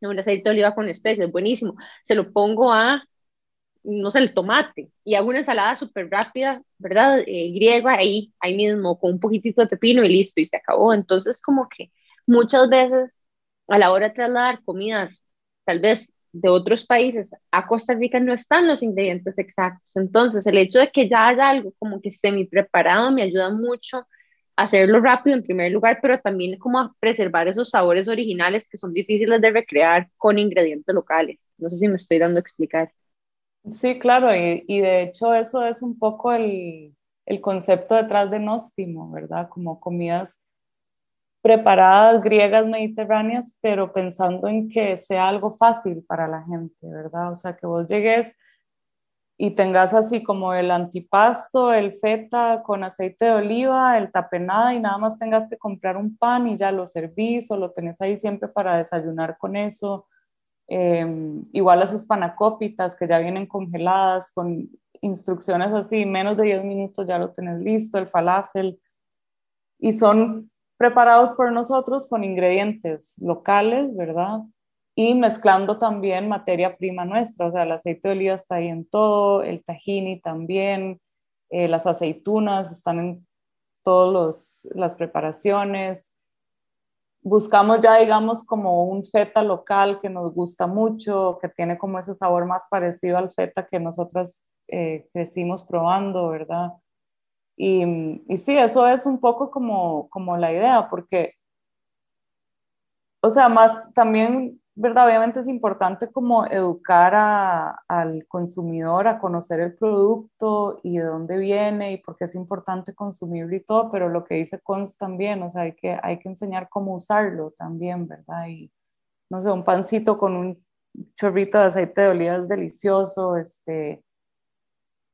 un aceite de oliva con especies, buenísimo. Se lo pongo a, no sé, el tomate y hago una ensalada súper rápida, ¿verdad? Eh, griega, ahí, ahí mismo, con un poquitito de pepino y listo, y se acabó. Entonces, como que muchas veces a la hora de trasladar comidas, tal vez de otros países a Costa Rica no están los ingredientes exactos. Entonces, el hecho de que ya haya algo como que semi preparado me ayuda mucho hacerlo rápido en primer lugar, pero también como preservar esos sabores originales que son difíciles de recrear con ingredientes locales. No sé si me estoy dando a explicar. Sí, claro, y, y de hecho eso es un poco el, el concepto detrás de Nóstimo, ¿verdad? Como comidas preparadas griegas mediterráneas, pero pensando en que sea algo fácil para la gente, ¿verdad? O sea, que vos llegues y tengas así como el antipasto, el feta con aceite de oliva, el tapenada y nada más tengas que comprar un pan y ya lo servís o lo tenés ahí siempre para desayunar con eso. Em, igual las espanacópitas que ya vienen congeladas con instrucciones así, menos de 10 minutos ya lo tenés listo, el falafel. Y son preparados por nosotros con ingredientes locales, ¿verdad? Y mezclando también materia prima nuestra, o sea, el aceite de oliva está ahí en todo, el tahini también, eh, las aceitunas están en todas las preparaciones. Buscamos ya, digamos, como un feta local que nos gusta mucho, que tiene como ese sabor más parecido al feta que nosotras eh, crecimos probando, ¿verdad? Y, y, sí, eso es un poco como, como la idea, porque, o sea, más también, ¿verdad? Obviamente es importante como educar a, al consumidor a conocer el producto y de dónde viene y por qué es importante consumirlo y todo, pero lo que dice Cons también, o sea, hay que, hay que enseñar cómo usarlo también, ¿verdad? Y, no sé, un pancito con un chorrito de aceite de oliva es delicioso, este,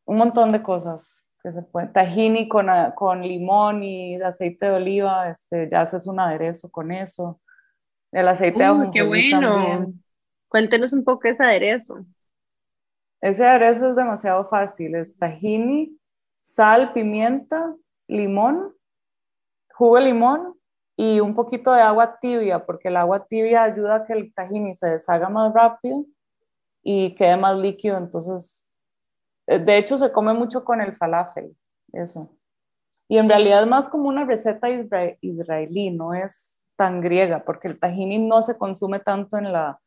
un montón de cosas que se puede, tahini con, con limón y aceite de oliva, este, ya haces un aderezo con eso. El aceite de uh, qué bueno. Cuéntenos un poco ese aderezo. Ese aderezo es demasiado fácil, es tahini, sal, pimienta, limón, jugo de limón y un poquito de agua tibia, porque el agua tibia ayuda a que el tahini se deshaga más rápido y quede más líquido, entonces eh, de hecho, se come mucho con el falafel, eso. Y en realidad es más como una receta israelí, no es tan griega, porque el tahini no se consume tanto en la,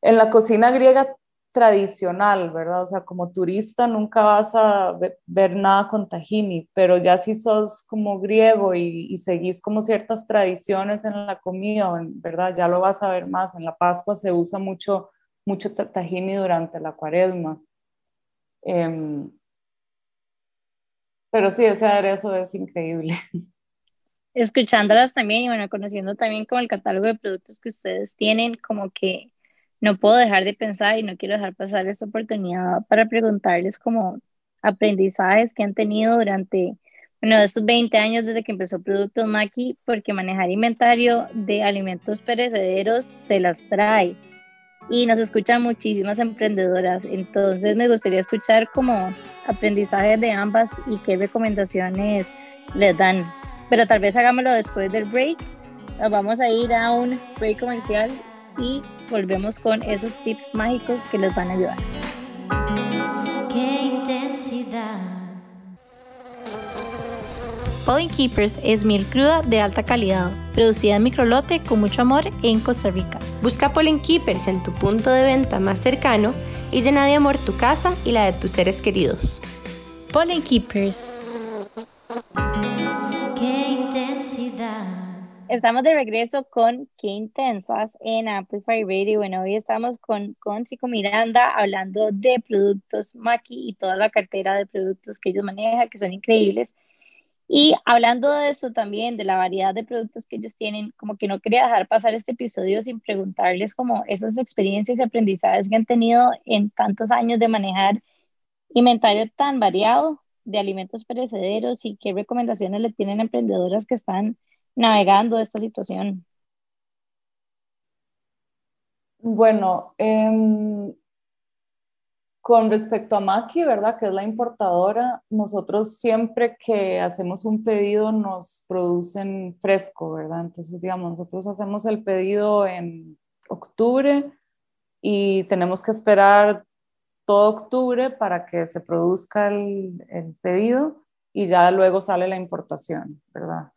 en la cocina griega tradicional, ¿verdad? O sea, como turista nunca vas a ver, nada con tahini, pero ya si sos como griego y, y, seguís como ciertas tradiciones en la comida, ¿verdad? Ya lo vas a ver más. En la Pascua se usa mucho, mucho tahini durante la cuaresma. Em, pero sí, ese aderezo es increíble. Escuchándolas también y bueno, conociendo también como el catálogo de productos que ustedes tienen, como que no puedo dejar de pensar y no quiero dejar pasar esta oportunidad para preguntarles como aprendizajes que han tenido durante, bueno, estos 20 años desde que empezó Productos Maki, porque manejar inventario de alimentos perecederos se las trae y nos escuchan muchísimas emprendedoras. Entonces me gustaría escuchar como aprendizajes de ambas y qué recomendaciones les dan. Pero tal vez hagámoslo después del break. Nos vamos a ir a un break comercial y volvemos con esos tips mágicos que les van a ayudar. Qué intensidad. Pollen Keepers es miel cruda de alta calidad, producida en microlote con mucho amor en Costa Rica. Busca Pollen Keepers en tu punto de venta más cercano y llena de amor tu casa y la de tus seres queridos. Pollen Keepers. Estamos de regreso con Qué Intensas en Amplify Radio. Bueno, hoy estamos con Consico Miranda hablando de productos Maki y toda la cartera de productos que ellos manejan, que son increíbles. Y hablando de eso también, de la variedad de productos que ellos tienen, como que no quería dejar pasar este episodio sin preguntarles como esas experiencias y aprendizajes que han tenido en tantos años de manejar inventario tan variado de alimentos perecederos y qué recomendaciones le tienen a emprendedoras que están navegando esta situación. Bueno, em, con respecto a Maki, ¿verdad? Que es la importadora, nosotros siempre que hacemos un pedido nos producen fresco, ¿verdad? Entonces, digamos, nosotros hacemos el pedido en octubre y tenemos que esperar todo octubre para que se produzca el, el pedido y ya luego sale la importación, ¿verdad?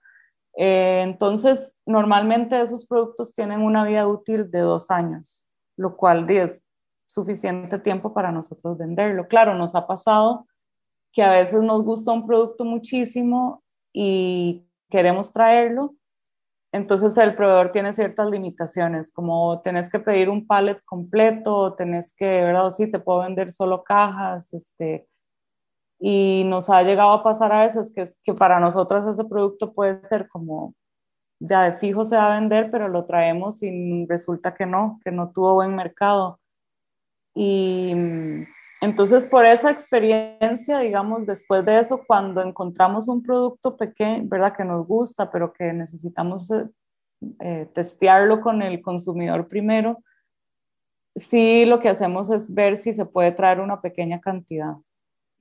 Eh, entonces, normalmente esos productos tienen una vida útil de dos años, lo cual es suficiente tiempo para nosotros venderlo. Claro, nos ha pasado que a veces nos gusta un producto muchísimo y queremos traerlo, entonces el proveedor tiene ciertas limitaciones, como tenés que pedir un pallet completo, tenés que, ¿verdad? O sí, te puedo vender solo cajas, este, y nos ha llegado a pasar a veces que, que para nosotros ese producto puede ser como ya de fijo se va a vender, pero lo traemos y resulta que no, que no tuvo buen mercado. Y mm, entonces por esa experiencia, digamos, después de eso, cuando encontramos un producto pequeño, ¿verdad? Que nos gusta, pero que necesitamos eh, eh, testearlo con el consumidor primero, sí lo que hacemos es ver si se puede traer una pequeña cantidad.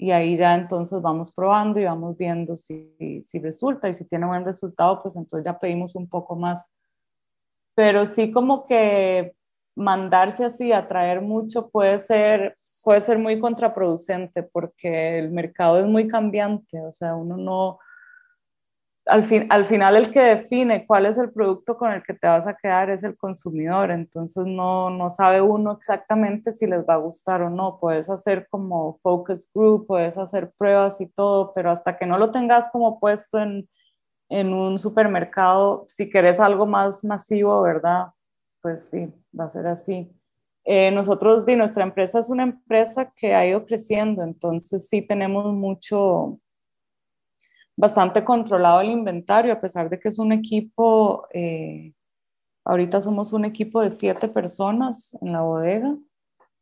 Y ahí ya entonces vamos probando y vamos viendo si, si resulta y si tiene buen resultado, pues entonces ya pedimos un poco más. Pero sí como que mandarse así a traer mucho puede ser, puede ser muy contraproducente porque el mercado es muy cambiante, o sea, uno no, al, fin, al final el que define cuál es el producto con el que te vas a quedar es el consumidor, entonces no, no sabe uno exactamente si les va a gustar o no, puedes hacer como focus group, puedes hacer pruebas y todo, pero hasta que no lo tengas como puesto en, en un supermercado, si querés algo más masivo, ¿verdad? pues sí, va a ser así. Eh, nosotros, de nuestra empresa es una empresa que ha ido creciendo, entonces sí tenemos mucho, bastante controlado el inventario, a pesar de que es un equipo, eh, ahorita somos un equipo de siete personas en la bodega.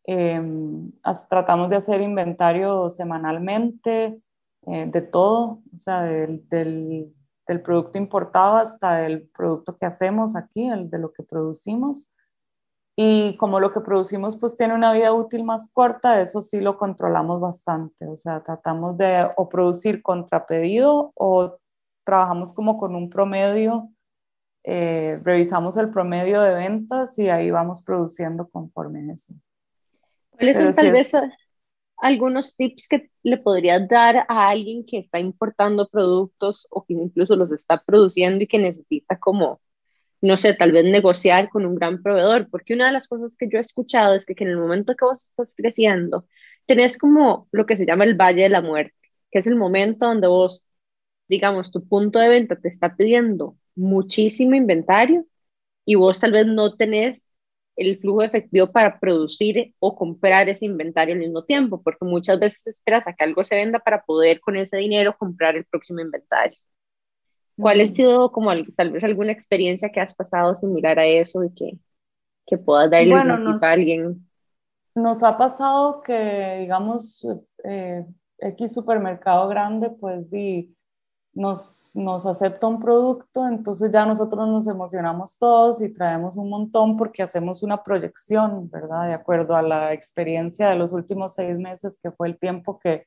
Em, tratamos de hacer inventario semanalmente eh, de todo, o sea, del, del del producto importado hasta el producto que hacemos aquí, el de lo que producimos. Y como lo que producimos pues tiene una vida útil más corta, eso sí lo controlamos bastante. O sea, tratamos de o producir contra pedido o trabajamos como con un promedio, eh, revisamos el promedio de ventas y ahí vamos produciendo conforme eso. ¿Cuáles son tal vez algunos tips que le podrías dar a alguien que está importando productos o que incluso los está produciendo y que necesita como, no sé, tal vez negociar con un gran proveedor? Porque una de las cosas que yo he escuchado es que, en el momento que vos estás creciendo, tenés como lo que se llama el valle de la muerte, que es el momento donde vos, digamos, tu punto de venta te está pidiendo muchísimo inventario y vos tal vez no tenés el flujo efectivo para producir o comprar ese inventario al mismo tiempo, porque muchas veces esperas a que algo se venda para poder con ese dinero comprar el próximo inventario. ¿Cuál ha sido como tal vez alguna experiencia que has pasado similar a eso y que, que puedas darle bueno, a alguien? Nos ha pasado que, digamos, eh, X supermercado grande, pues, di, nos, nos acepta un producto, entonces ya nosotros nos emocionamos todos y traemos un montón porque hacemos una proyección, ¿verdad? De acuerdo a la experiencia de los últimos seis meses, que fue el tiempo que,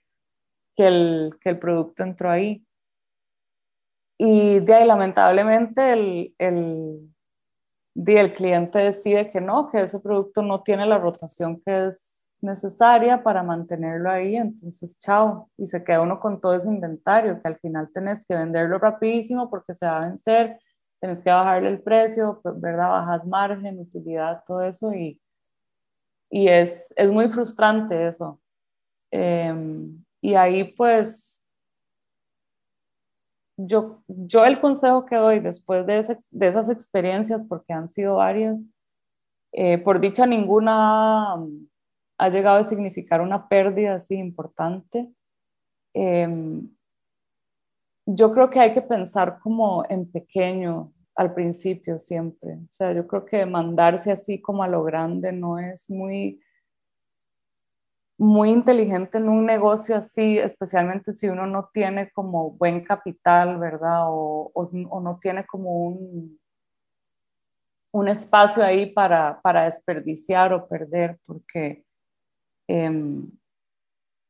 que, el, que el producto entró ahí. Y de ahí, lamentablemente, el, el, el cliente decide que no, que ese producto no tiene la rotación que es necesaria para mantenerlo ahí, entonces chao, y se queda uno con todo ese inventario que al final tenés que venderlo rapidísimo porque se va a vencer, tenés que bajarle el precio, ¿verdad? Bajas margen, utilidad, todo eso y, y es, es muy frustrante eso. Em, y ahí pues yo, yo el consejo que doy después de, esas experiencias, porque han sido varias, eh, por dicha ninguna ha llegado a significar una pérdida así importante. Em, yo creo que hay que pensar como en pequeño al principio siempre. O sea, yo creo que mandarse así como a lo grande no es muy muy inteligente en un negocio así, especialmente si uno no tiene como buen capital, ¿verdad? O, o, o no tiene como un, un espacio ahí para, para desperdiciar o perder, porque em,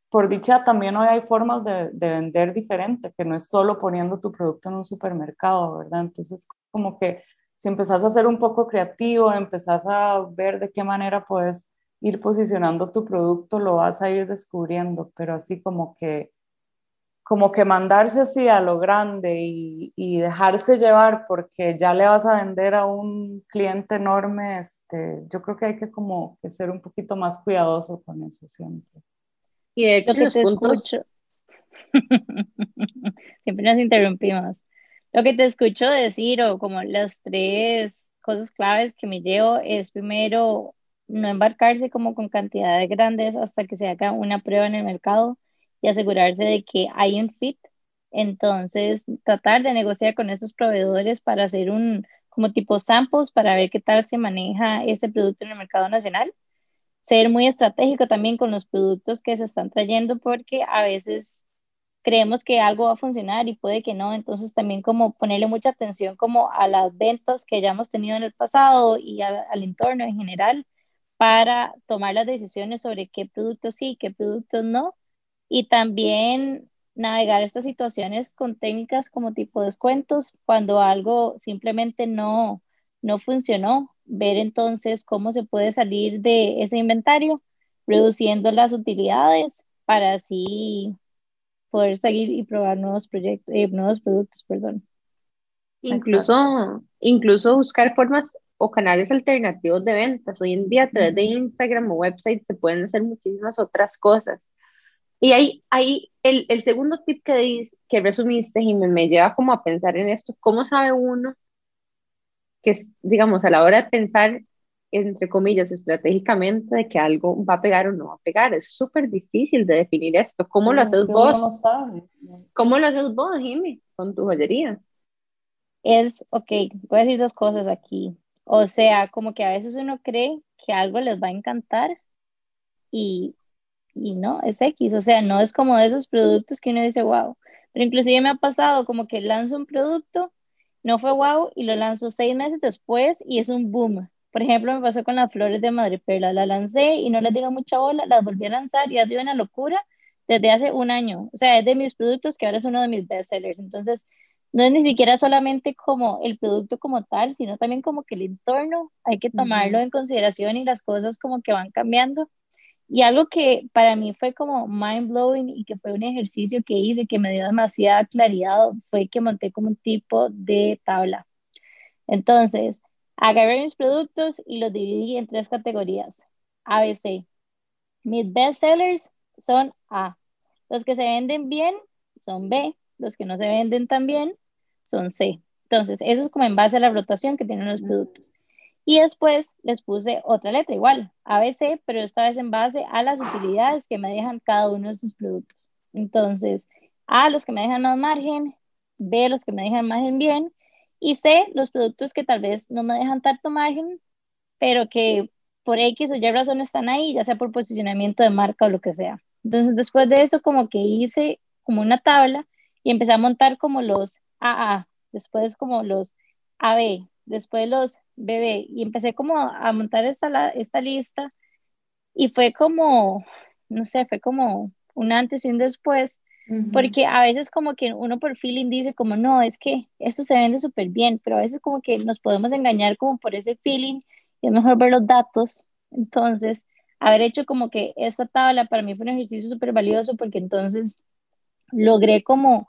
por dicha también hoy hay formas de, de, vender diferente, que no es solo poniendo tu producto en un supermercado, ¿verdad? Entonces, como que si empezás a ser un poco creativo, empezás a ver de qué manera puedes ir posicionando tu producto, lo vas a ir descubriendo, pero así como que como que mandarse así a lo grande y, y, dejarse llevar porque ya le vas a vender a un cliente enorme, este, yo creo que hay que como que ser un poquito más cuidadoso con eso siempre. Y de hecho, los puntos... siempre nos interrumpimos. Lo que te escucho decir o como las tres cosas claves que me llevo es primero no embarcarse como con cantidades grandes hasta que se haga una prueba en el mercado y asegurarse de que hay un fit. Entonces, tratar de negociar con esos proveedores para hacer un como tipo samples para ver qué tal se maneja ese producto en el mercado nacional. Ser muy estratégico también con los productos que se están trayendo porque a veces creemos que algo va a funcionar y puede que no, entonces también como ponerle mucha atención como a las ventas que hayamos tenido en el pasado y al entorno en general para tomar las decisiones sobre qué productos sí, qué productos no y también navegar estas situaciones con técnicas como tipo descuentos cuando algo simplemente no, no funcionó, ver entonces cómo se puede salir de ese inventario, reduciendo las utilidades para así poder seguir y probar nuevos proyectos, eh, nuevos productos, perdón. Incluso, incluso buscar formas o canales alternativos de ventas. Hoy en día a través de Instagram o website se pueden hacer muchísimas otras cosas. Y ahí, ahí el, el, segundo tip que, que resumiste y me, me, lleva como a pensar en esto, ¿cómo sabe uno que, digamos, a la hora de pensar, entre comillas, estratégicamente de que algo va a pegar o no va a pegar? Es súper difícil de definir esto. ¿Cómo lo haces vos? ¿Cómo lo haces vos, Jimmy, con tu joyería? Es, ok, voy a decir dos cosas aquí. O sea, como que a veces uno cree que algo les va a encantar y y no, es X, o sea, no es como de esos productos que uno dice, wow, pero inclusive me ha pasado como que lanzo un producto, no fue wow, y lo lanzo seis meses después y es un boom. Por ejemplo, me pasó con las flores de Madreperla, la lancé y no les dio mucha bola, las volví a lanzar y ha sido una locura desde hace un año. O sea, es de mis productos que ahora es uno de mis bestsellers. Entonces, no es ni siquiera solamente como el producto como tal, sino también como que el entorno hay que tomarlo en consideración y las cosas como que van cambiando. Y algo que para mí fue como mind blowing y que fue un ejercicio que hice que me dio demasiada claridad fue que monté como un tipo de tabla. Entonces, agarré mis productos y los dividí en tres categorías. ABC. Mis best sellers son A. Los que se venden bien son B. Los que no se venden tan bien son C. Entonces, eso es como en base a la rotación que tienen los productos. Y después les puse otra letra igual, ABC, pero esta vez en base a las utilidades que me dejan cada uno de sus productos. Entonces, A, los que me dejan más margen, B, los que me dejan margen bien, y C, los productos que tal vez no me dejan tanto margen, pero que por X o Y razón están ahí, ya sea por posicionamiento de marca o lo que sea. Entonces, después de eso, como que hice como una tabla y empecé a montar como los AA, después como los AB, después los bebé, y empecé como a montar esta, esta lista y fue como, no sé, fue como un antes y un después, porque a veces como que uno por feeling dice como, no, es que esto se vende súper bien, pero a veces como que nos podemos engañar como por ese feeling y es mejor ver los datos. Entonces, haber hecho como que esta tabla para mí fue un ejercicio súper valioso porque entonces logré como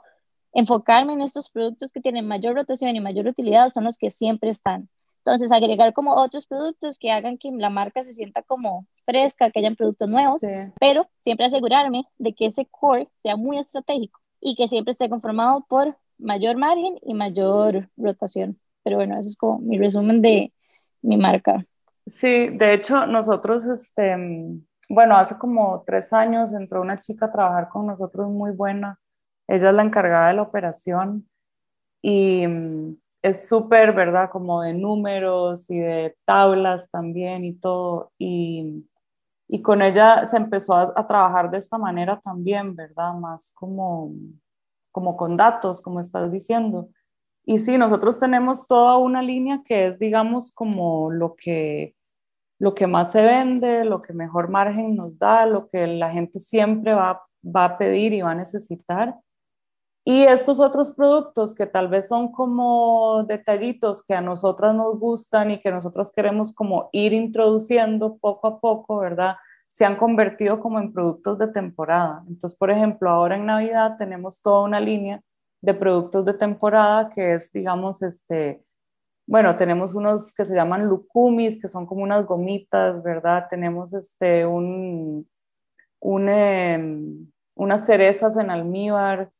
enfocarme en estos productos que tienen mayor rotación y mayor utilidad, son los que siempre están. Entonces, agregar como otros productos que hagan que la marca se sienta como fresca, que hayan productos nuevos, pero siempre asegurarme de que ese core sea muy estratégico y que siempre esté conformado por mayor margen y mayor rotación. Pero bueno, eso es como mi resumen de mi marca. Sí, de hecho, nosotros, este, bueno, hace como tres años entró una chica a trabajar con nosotros muy buena ella es la encargada de la operación y mm, es súper, ¿verdad? Como de números y de tablas también y todo. Y, y con ella se empezó a, trabajar de esta manera también, ¿verdad? Más como, como con datos, como estás diciendo. Y sí, nosotros tenemos toda una línea que es, digamos, como lo que, lo que más se vende, lo que mejor margen nos da, lo que la gente siempre va, va a pedir y va a necesitar. Y estos otros productos que tal vez son como detallitos que a nosotras nos gustan y que nosotros queremos como ir introduciendo poco a poco, ¿verdad? Se han convertido como en productos de temporada. Entonces, por ejemplo, ahora en Navidad tenemos toda una línea de productos de temporada, que es, digamos, este, bueno, tenemos unos que se llaman lucumis, que son como unas gomitas, ¿verdad? Tenemos este, un, un em, unas cerezas en almíbar,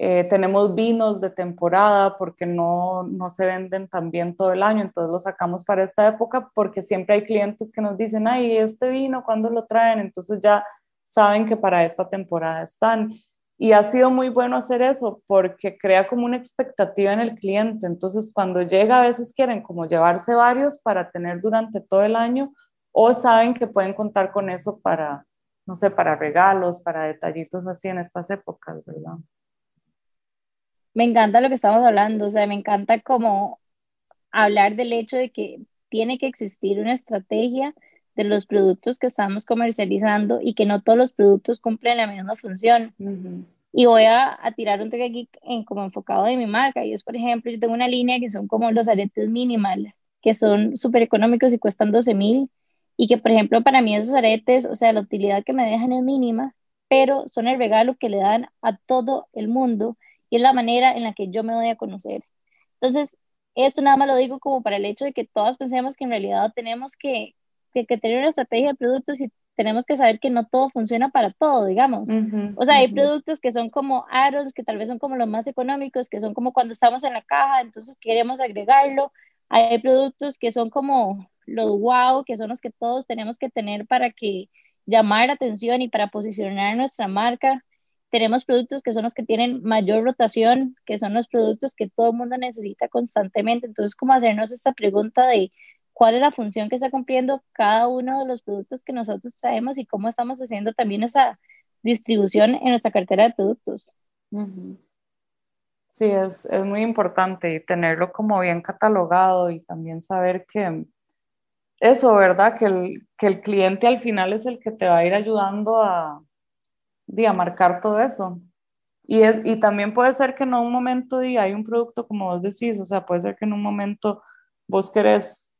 eh, tenemos vinos de temporada porque no, no se venden tan bien todo el año, entonces lo sacamos para esta época porque siempre hay clientes que nos dicen, ay, este vino, ¿cuándo lo traen? Entonces ya saben que para esta temporada están. Y ha sido muy bueno hacer eso porque crea como una expectativa en el cliente. Entonces, cuando llega, a veces quieren como llevarse varios para tener durante todo el año o saben que pueden contar con eso para, no sé, para regalos, para detallitos así en estas épocas, ¿verdad? Me encanta lo que estamos hablando, o sea, me encanta como hablar del hecho de que tiene que existir una estrategia de los productos que estamos comercializando y que no todos los productos cumplen la misma función. Y voy a, tirar un toque aquí en, como enfocado de mi marca, y es, por ejemplo, yo tengo una línea que son como los aretes minimal, que son súper económicos y cuestan 12 mil, y que, por ejemplo, para mí esos aretes, o sea, la utilidad que me dejan es mínima, pero son el regalo que le dan a todo el mundo y es la manera en la que yo me doy a conocer. Entonces, esto nada más lo digo como para el hecho de que todos pensemos que en realidad tenemos que, que, tener una estrategia de productos y tenemos que saber que no todo funciona para todo, digamos. o sea, hay productos que son como aros, que tal vez son como los más económicos, que son como cuando estamos en la caja, entonces queremos agregarlo. Hay productos que son como los wow, que son los que todos tenemos que tener para que llamar la atención y para posicionar nuestra marca. Tenemos productos que son los que tienen mayor rotación, que son los productos que todo el mundo necesita constantemente. Entonces, ¿cómo hacernos esta pregunta de cuál es la función que está cumpliendo cada uno de los productos que nosotros traemos y cómo estamos haciendo también esa distribución en nuestra cartera de productos. Sí, es, es muy importante tenerlo como bien catalogado y también saber que eso, ¿verdad? Que el, que el cliente al final es el que te va a ir ayudando a, a marcar todo eso. Y, es, y también puede ser que en un momento di, hay un producto como vos decís, o sea, puede ser que en un momento vos querés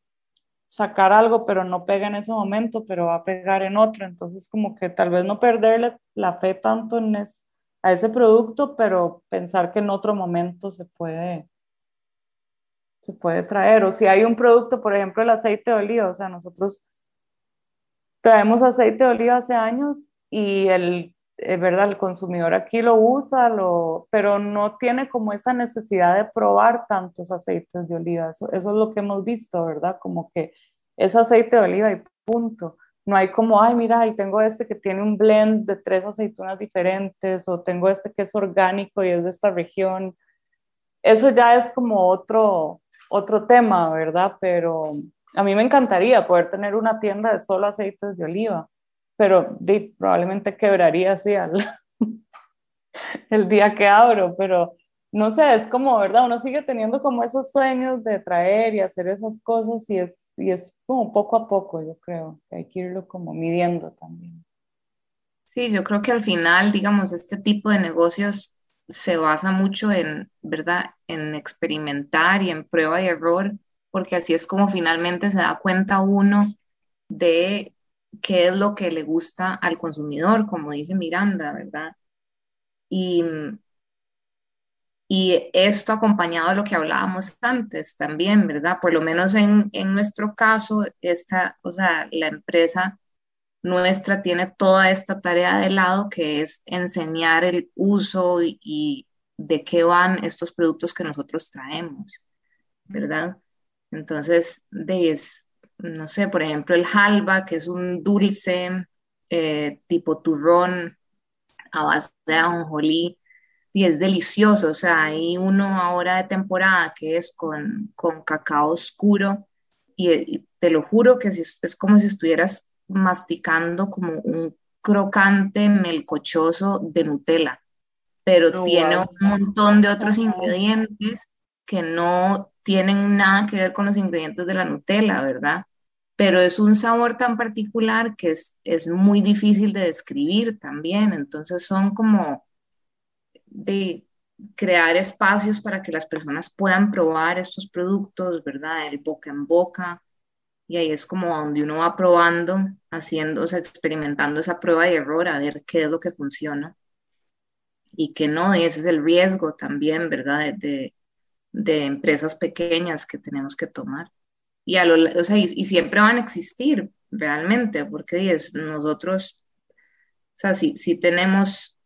sacar algo, pero no pega en ese momento, pero va a pegar en otro. Entonces, como que tal vez no perderle la fe tanto en a ese producto, pero pensar que en otro momento se puede, se puede traer. O si hay un producto, por ejemplo, el aceite de oliva, o sea, nosotros traemos aceite de oliva hace años y el es verdad, el consumidor aquí lo usa, lo, pero no tiene como esa necesidad de probar tantos aceites de oliva. Eso, eso, es lo que hemos visto, ¿verdad? Como que es aceite de oliva y punto. No hay como, ay, mira, ahí tengo este que tiene un blend de tres aceitunas diferentes, o tengo este que es orgánico y es de esta región. Eso ya es como otro, otro tema, ¿verdad? Pero a mí me encantaría poder tener una tienda de solo aceites de oliva pero probablemente quebraría así el día que abro, pero no sé, es como, ¿verdad? Uno sigue teniendo como esos sueños de traer y hacer esas cosas y es, y es como poco a poco, yo creo, que hay que irlo como midiendo también. Sí, yo creo que al final, digamos, este tipo de negocios se basa mucho en, ¿verdad? En experimentar y en prueba y error, porque así es como finalmente se da cuenta uno de qué es lo que le gusta al consumidor, como dice Miranda, ¿verdad? Y, y esto acompañado de lo que hablábamos antes también, ¿verdad? Por lo menos en, en nuestro caso, esta, o sea, la empresa nuestra tiene toda esta tarea de lado que es enseñar el uso y, de qué van estos productos que nosotros traemos, ¿verdad? Entonces, de, es, no sé, por ejemplo, el halva, que es un dulce eh, tipo turrón a base de ajonjolí, y es delicioso. O sea, hay uno ahora de temporada que es con, con cacao oscuro, y, te lo juro que es, es como si estuvieras masticando como un crocante melcochoso de Nutella, pero oh, tiene un montón de otros ingredientes que no tienen nada que ver con los ingredientes de la Nutella, ¿verdad? Pero es un sabor tan particular que es, es muy difícil de describir también, entonces son como de crear espacios para que las personas puedan probar estos productos, ¿verdad? El boca en boca. Y ahí es como donde uno va probando, haciendo, o experimentando esa prueba y error, a ver qué es lo que funciona y qué no. Y ese es el riesgo también, ¿verdad? De, de, empresas pequeñas que tenemos que tomar. Y, a lo, o sea, y, siempre van a existir realmente, porque es, nosotros, o sea, si, si tenemos...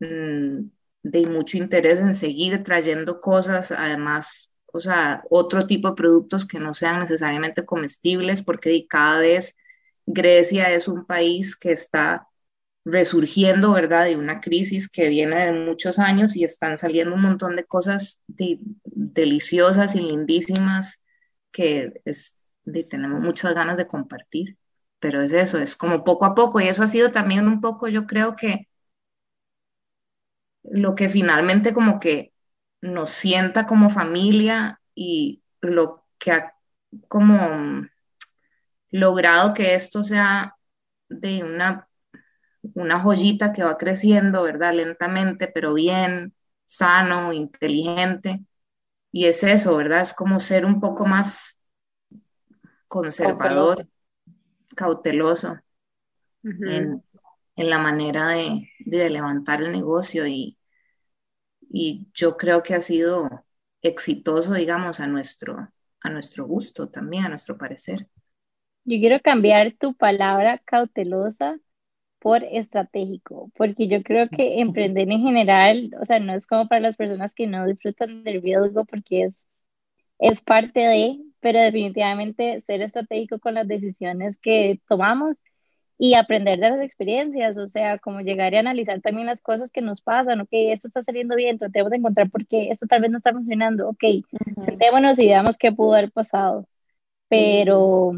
Mm, de mucho interés en seguir trayendo cosas, además, o sea, otro tipo de productos que no sean necesariamente comestibles, porque cada vez Grecia es un país que está resurgiendo, ¿verdad? De una crisis que viene de muchos años y están saliendo un montón de cosas deliciosas y lindísimas que es, tenemos muchas ganas de compartir. Pero es eso, es como poco a poco y eso ha sido también un poco, yo creo que lo que finalmente como que nos sienta como familia y lo que ha como logrado que esto sea de una, una joyita que va creciendo, ¿verdad? Lentamente, pero bien, sano, inteligente. Y es eso, ¿verdad? Es como ser un poco más conservador, cauteloso, en, en la manera de, de, levantar el negocio y, y yo creo que ha sido exitoso, digamos, a nuestro, a nuestro gusto también, a nuestro parecer. Yo quiero cambiar tu palabra cautelosa por estratégico, porque yo creo que emprender en general, o sea, no es como para las personas que no disfrutan del riesgo, porque es, es parte de, pero definitivamente ser estratégico con las decisiones que tomamos y aprender de las experiencias, o sea, como llegar y analizar también las cosas que nos pasan, ok, esto está saliendo bien, tratemos de encontrar por qué, esto tal vez no está funcionando, ok, sentémonos y veamos qué pudo haber pasado, pero,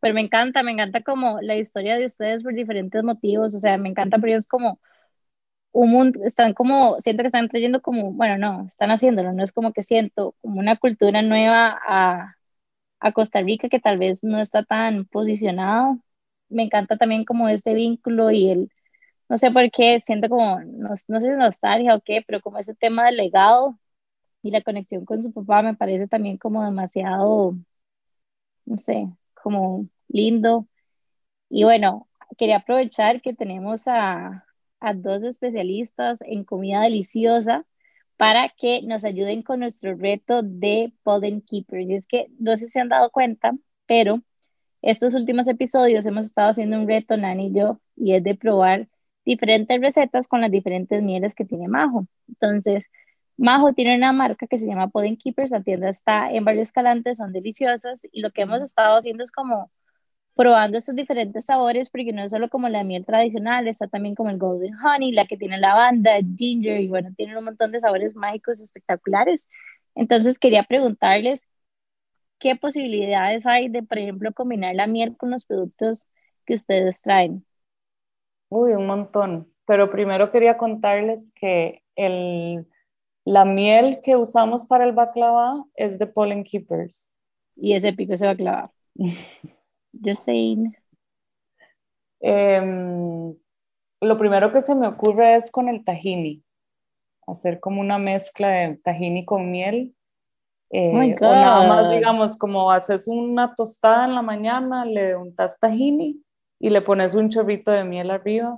pero me encanta, me encanta como la historia de ustedes por diferentes motivos, o sea, me encanta, pero es como un mundo, están como, siento que están trayendo como, bueno, no, están haciéndolo, no es como que siento como una cultura nueva a, a Costa Rica que tal vez no está tan posicionado. Me encanta también como este vínculo y el, no sé por qué, siento como, no, sé si nostalgia o qué, pero como ese tema del legado y la conexión con su papá me parece también como demasiado, no sé, como lindo. Y bueno, quería aprovechar que tenemos a, dos especialistas en comida deliciosa para que nos ayuden con nuestro reto de Pollen Keepers. Y es que no sé si se han dado cuenta, pero estos últimos episodios hemos estado haciendo un reto, Nani y yo, y es de probar diferentes recetas con las diferentes mieles que tiene Majo. Entonces, Majo tiene una marca que se llama Pudding Keepers, la tienda está en Barrio Escalante, son deliciosas, y lo que hemos estado haciendo es como probando estos diferentes sabores, porque no es solo como la miel tradicional, está también como el Golden Honey, la que tiene lavanda, ginger, y bueno, tiene un montón de sabores mágicos espectaculares. Entonces, quería preguntarles ¿qué posibilidades hay de, por ejemplo, combinar la miel con los productos que ustedes traen? Uy, un montón. Pero primero quería contarles que el, la miel que usamos para el baklava es de Pollen Keepers. Y es épico ese baklava. Just saying. Em, lo primero que se me ocurre es con el tahini. Hacer como una mezcla de tahini con miel eh, oh o nada más, digamos, como haces una tostada en la mañana, le untas tahini y le pones un chorrito de miel arriba.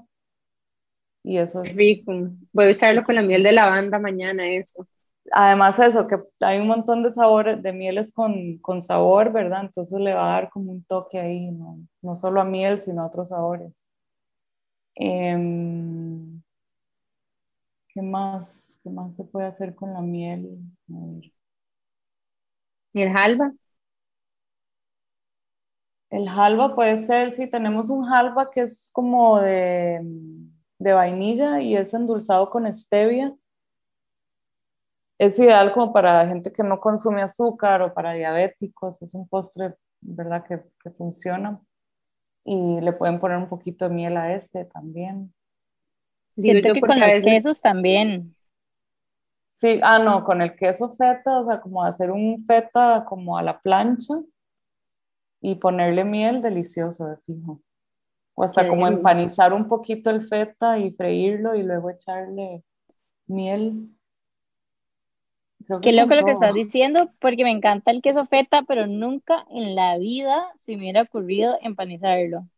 Y eso es... Rico. Voy a usarlo con la miel de lavanda mañana, eso. Además eso, que hay un montón de sabores, de mieles con, con sabor, ¿verdad? Entonces le va a dar como un toque ahí, no, no solo a miel, sino a otros sabores. Em, ¿Qué más? ¿Qué más se puede hacer con la miel? A ver. ¿Y el halva? El halva puede ser, si tenemos un halva que es como de, de vainilla y es endulzado con stevia. Es ideal como para gente que no consume azúcar o para diabéticos. Es un postre, ¿verdad? Que, que funciona. Y le pueden poner un poquito de miel a este también. Siento que con los quesos también. Sí, ah, no, con el queso feta, o sea, como hacer un feta como a la plancha y ponerle miel, delicioso de fijo. O hasta como empanizar un poquito el feta y freírlo y luego echarle miel. Qué loco lo que estás diciendo, porque me encanta el queso feta, pero nunca en la vida se me hubiera ocurrido empanizarlo.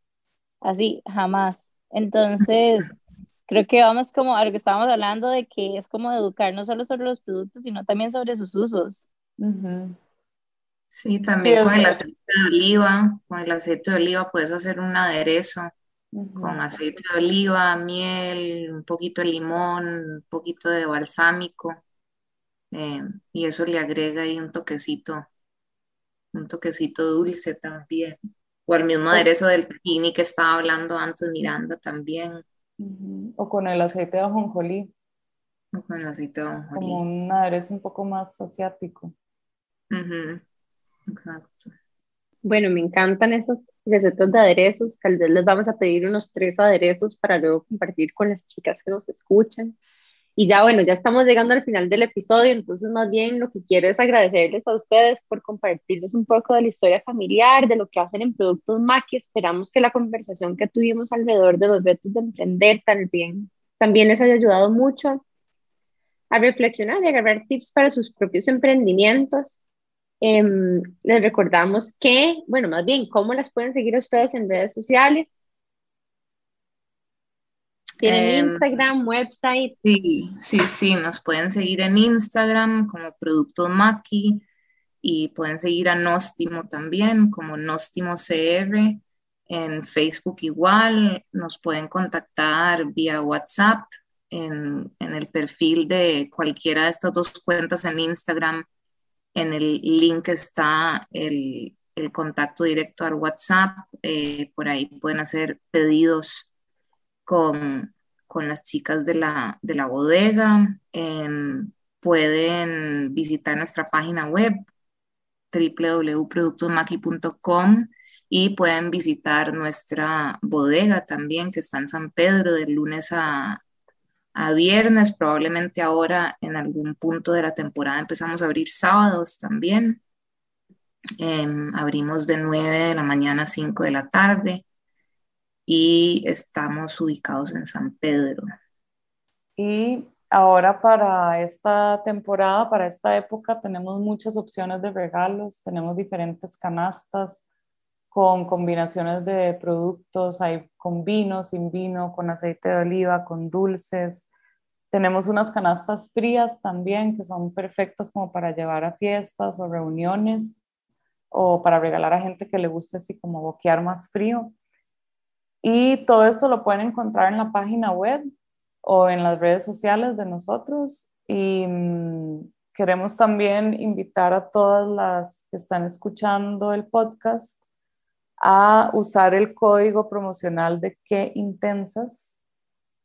Así, jamás. Entonces, creo que vamos como a lo que estábamos hablando de que es como educar no solo sobre los productos, sino también sobre sus usos. Sí, también con el aceite de oliva, con el aceite de oliva puedes hacer un aderezo con aceite de oliva, miel, un poquito de limón, un poquito de balsámico. Eh, y eso le agrega ahí un toquecito, un toquecito dulce también. O el mismo aderezo del tahini que estaba hablando antes Miranda también. O con el aceite de ajonjolí. O con el aceite de ajonjolí. Como un aderezo un poco más asiático. Exacto. Bueno, me encantan esas recetas de aderezos. Tal vez les vamos a pedir unos tres aderezos para luego compartir con las chicas que nos escuchan. Y ya bueno, ya estamos llegando al final del episodio, entonces más bien lo que quiero es agradecerles a ustedes por compartirnos un poco de la historia familiar, de lo que hacen en Productos Maki. Esperamos que la conversación que tuvimos alrededor de los retos de emprender también, también les haya ayudado mucho a reflexionar y agarrar tips para sus propios emprendimientos. Em, les recordamos que, bueno, más bien, ¿cómo las pueden seguir ustedes en redes sociales? ¿Tienen em, Instagram, website? Sí, sí, sí, nos pueden seguir en Instagram como Productos Maki y pueden seguir a Nostimo también como Nostimo CR. En Facebook igual, nos pueden contactar vía WhatsApp en, en el perfil de cualquiera de estas dos cuentas en Instagram. En el link está el, contacto directo al WhatsApp. Eh, por ahí pueden hacer pedidos con, con las chicas de la, de la bodega. Em, pueden visitar nuestra página web www.productosmaki.com y pueden visitar nuestra bodega también que está en San Pedro de lunes a, a viernes. Probablemente ahora en algún punto de la temporada empezamos a abrir sábados también. Em, abrimos de 9 de la mañana a 5 de la tarde y estamos ubicados en San Pedro. Y ahora para esta temporada, para esta época, tenemos muchas opciones de regalos, tenemos diferentes canastas con combinaciones de productos, hay con vino, sin vino, con aceite de oliva, con dulces. Tenemos unas canastas frías también que son perfectas como para llevar a fiestas o reuniones o para regalar a gente que le guste así como boquear más frío. Y todo esto lo pueden encontrar en la página web o en las redes sociales de nosotros. Y mm, queremos también invitar a todas las que están escuchando el podcast a usar el código promocional de qué intensas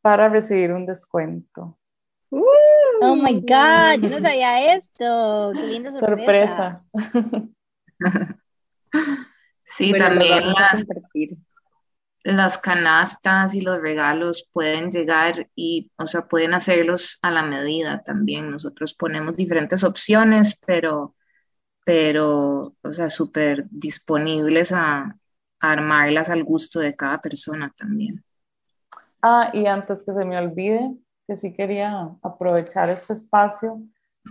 para recibir un descuento. oh my God, yo no sabía esto. Qué linda sorpresa. sorpresa. sí, también las, las canastas y los regalos pueden llegar y, o sea, pueden hacerlos a la medida también. Nosotros ponemos diferentes opciones, pero, pero, o sea, súper disponibles a, armarlas al gusto de cada persona también. Ah, y antes que se me olvide, que sí quería aprovechar este espacio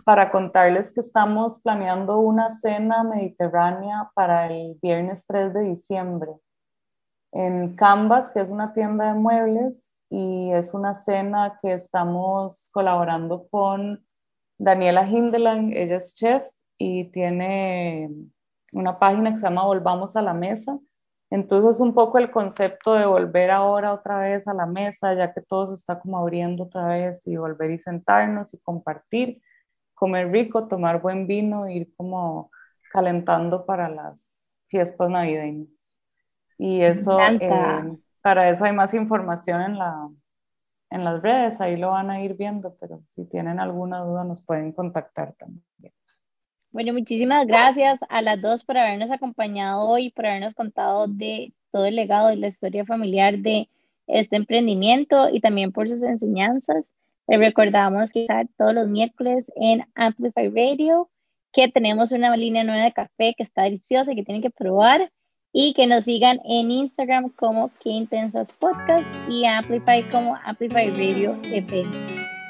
para contarles que estamos planeando una cena mediterránea para el viernes 3 de diciembre en Canvas, que es una tienda de muebles, y es una cena que estamos colaborando con Daniela Hindeland, ella es chef y tiene una página que se llama Volvamos a la Mesa. Entonces un poco el concepto de volver ahora otra vez a la mesa, ya que todo se está como abriendo otra vez y volver y sentarnos y compartir, comer rico, tomar buen vino, ir como calentando para las fiestas navideñas. Y eso, eh, para eso hay más información en, la, en las redes, ahí lo van a ir viendo, pero si tienen alguna duda nos pueden contactar también. Bueno, muchísimas gracias a las dos por habernos acompañado hoy, por habernos contado de todo el legado y la historia familiar de este emprendimiento y también por sus enseñanzas. Les recordamos que está todos los miércoles en Amplify Radio, que tenemos una línea nueva de café que está deliciosa y que tienen que probar y que nos sigan en Instagram como Qué Intensas Podcast y Amplify como Amplify Radio FM.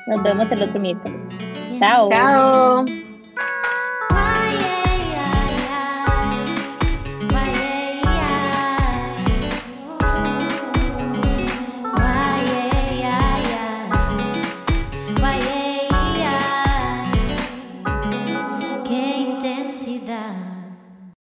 Nos vemos el otro miércoles. Chao. Chao.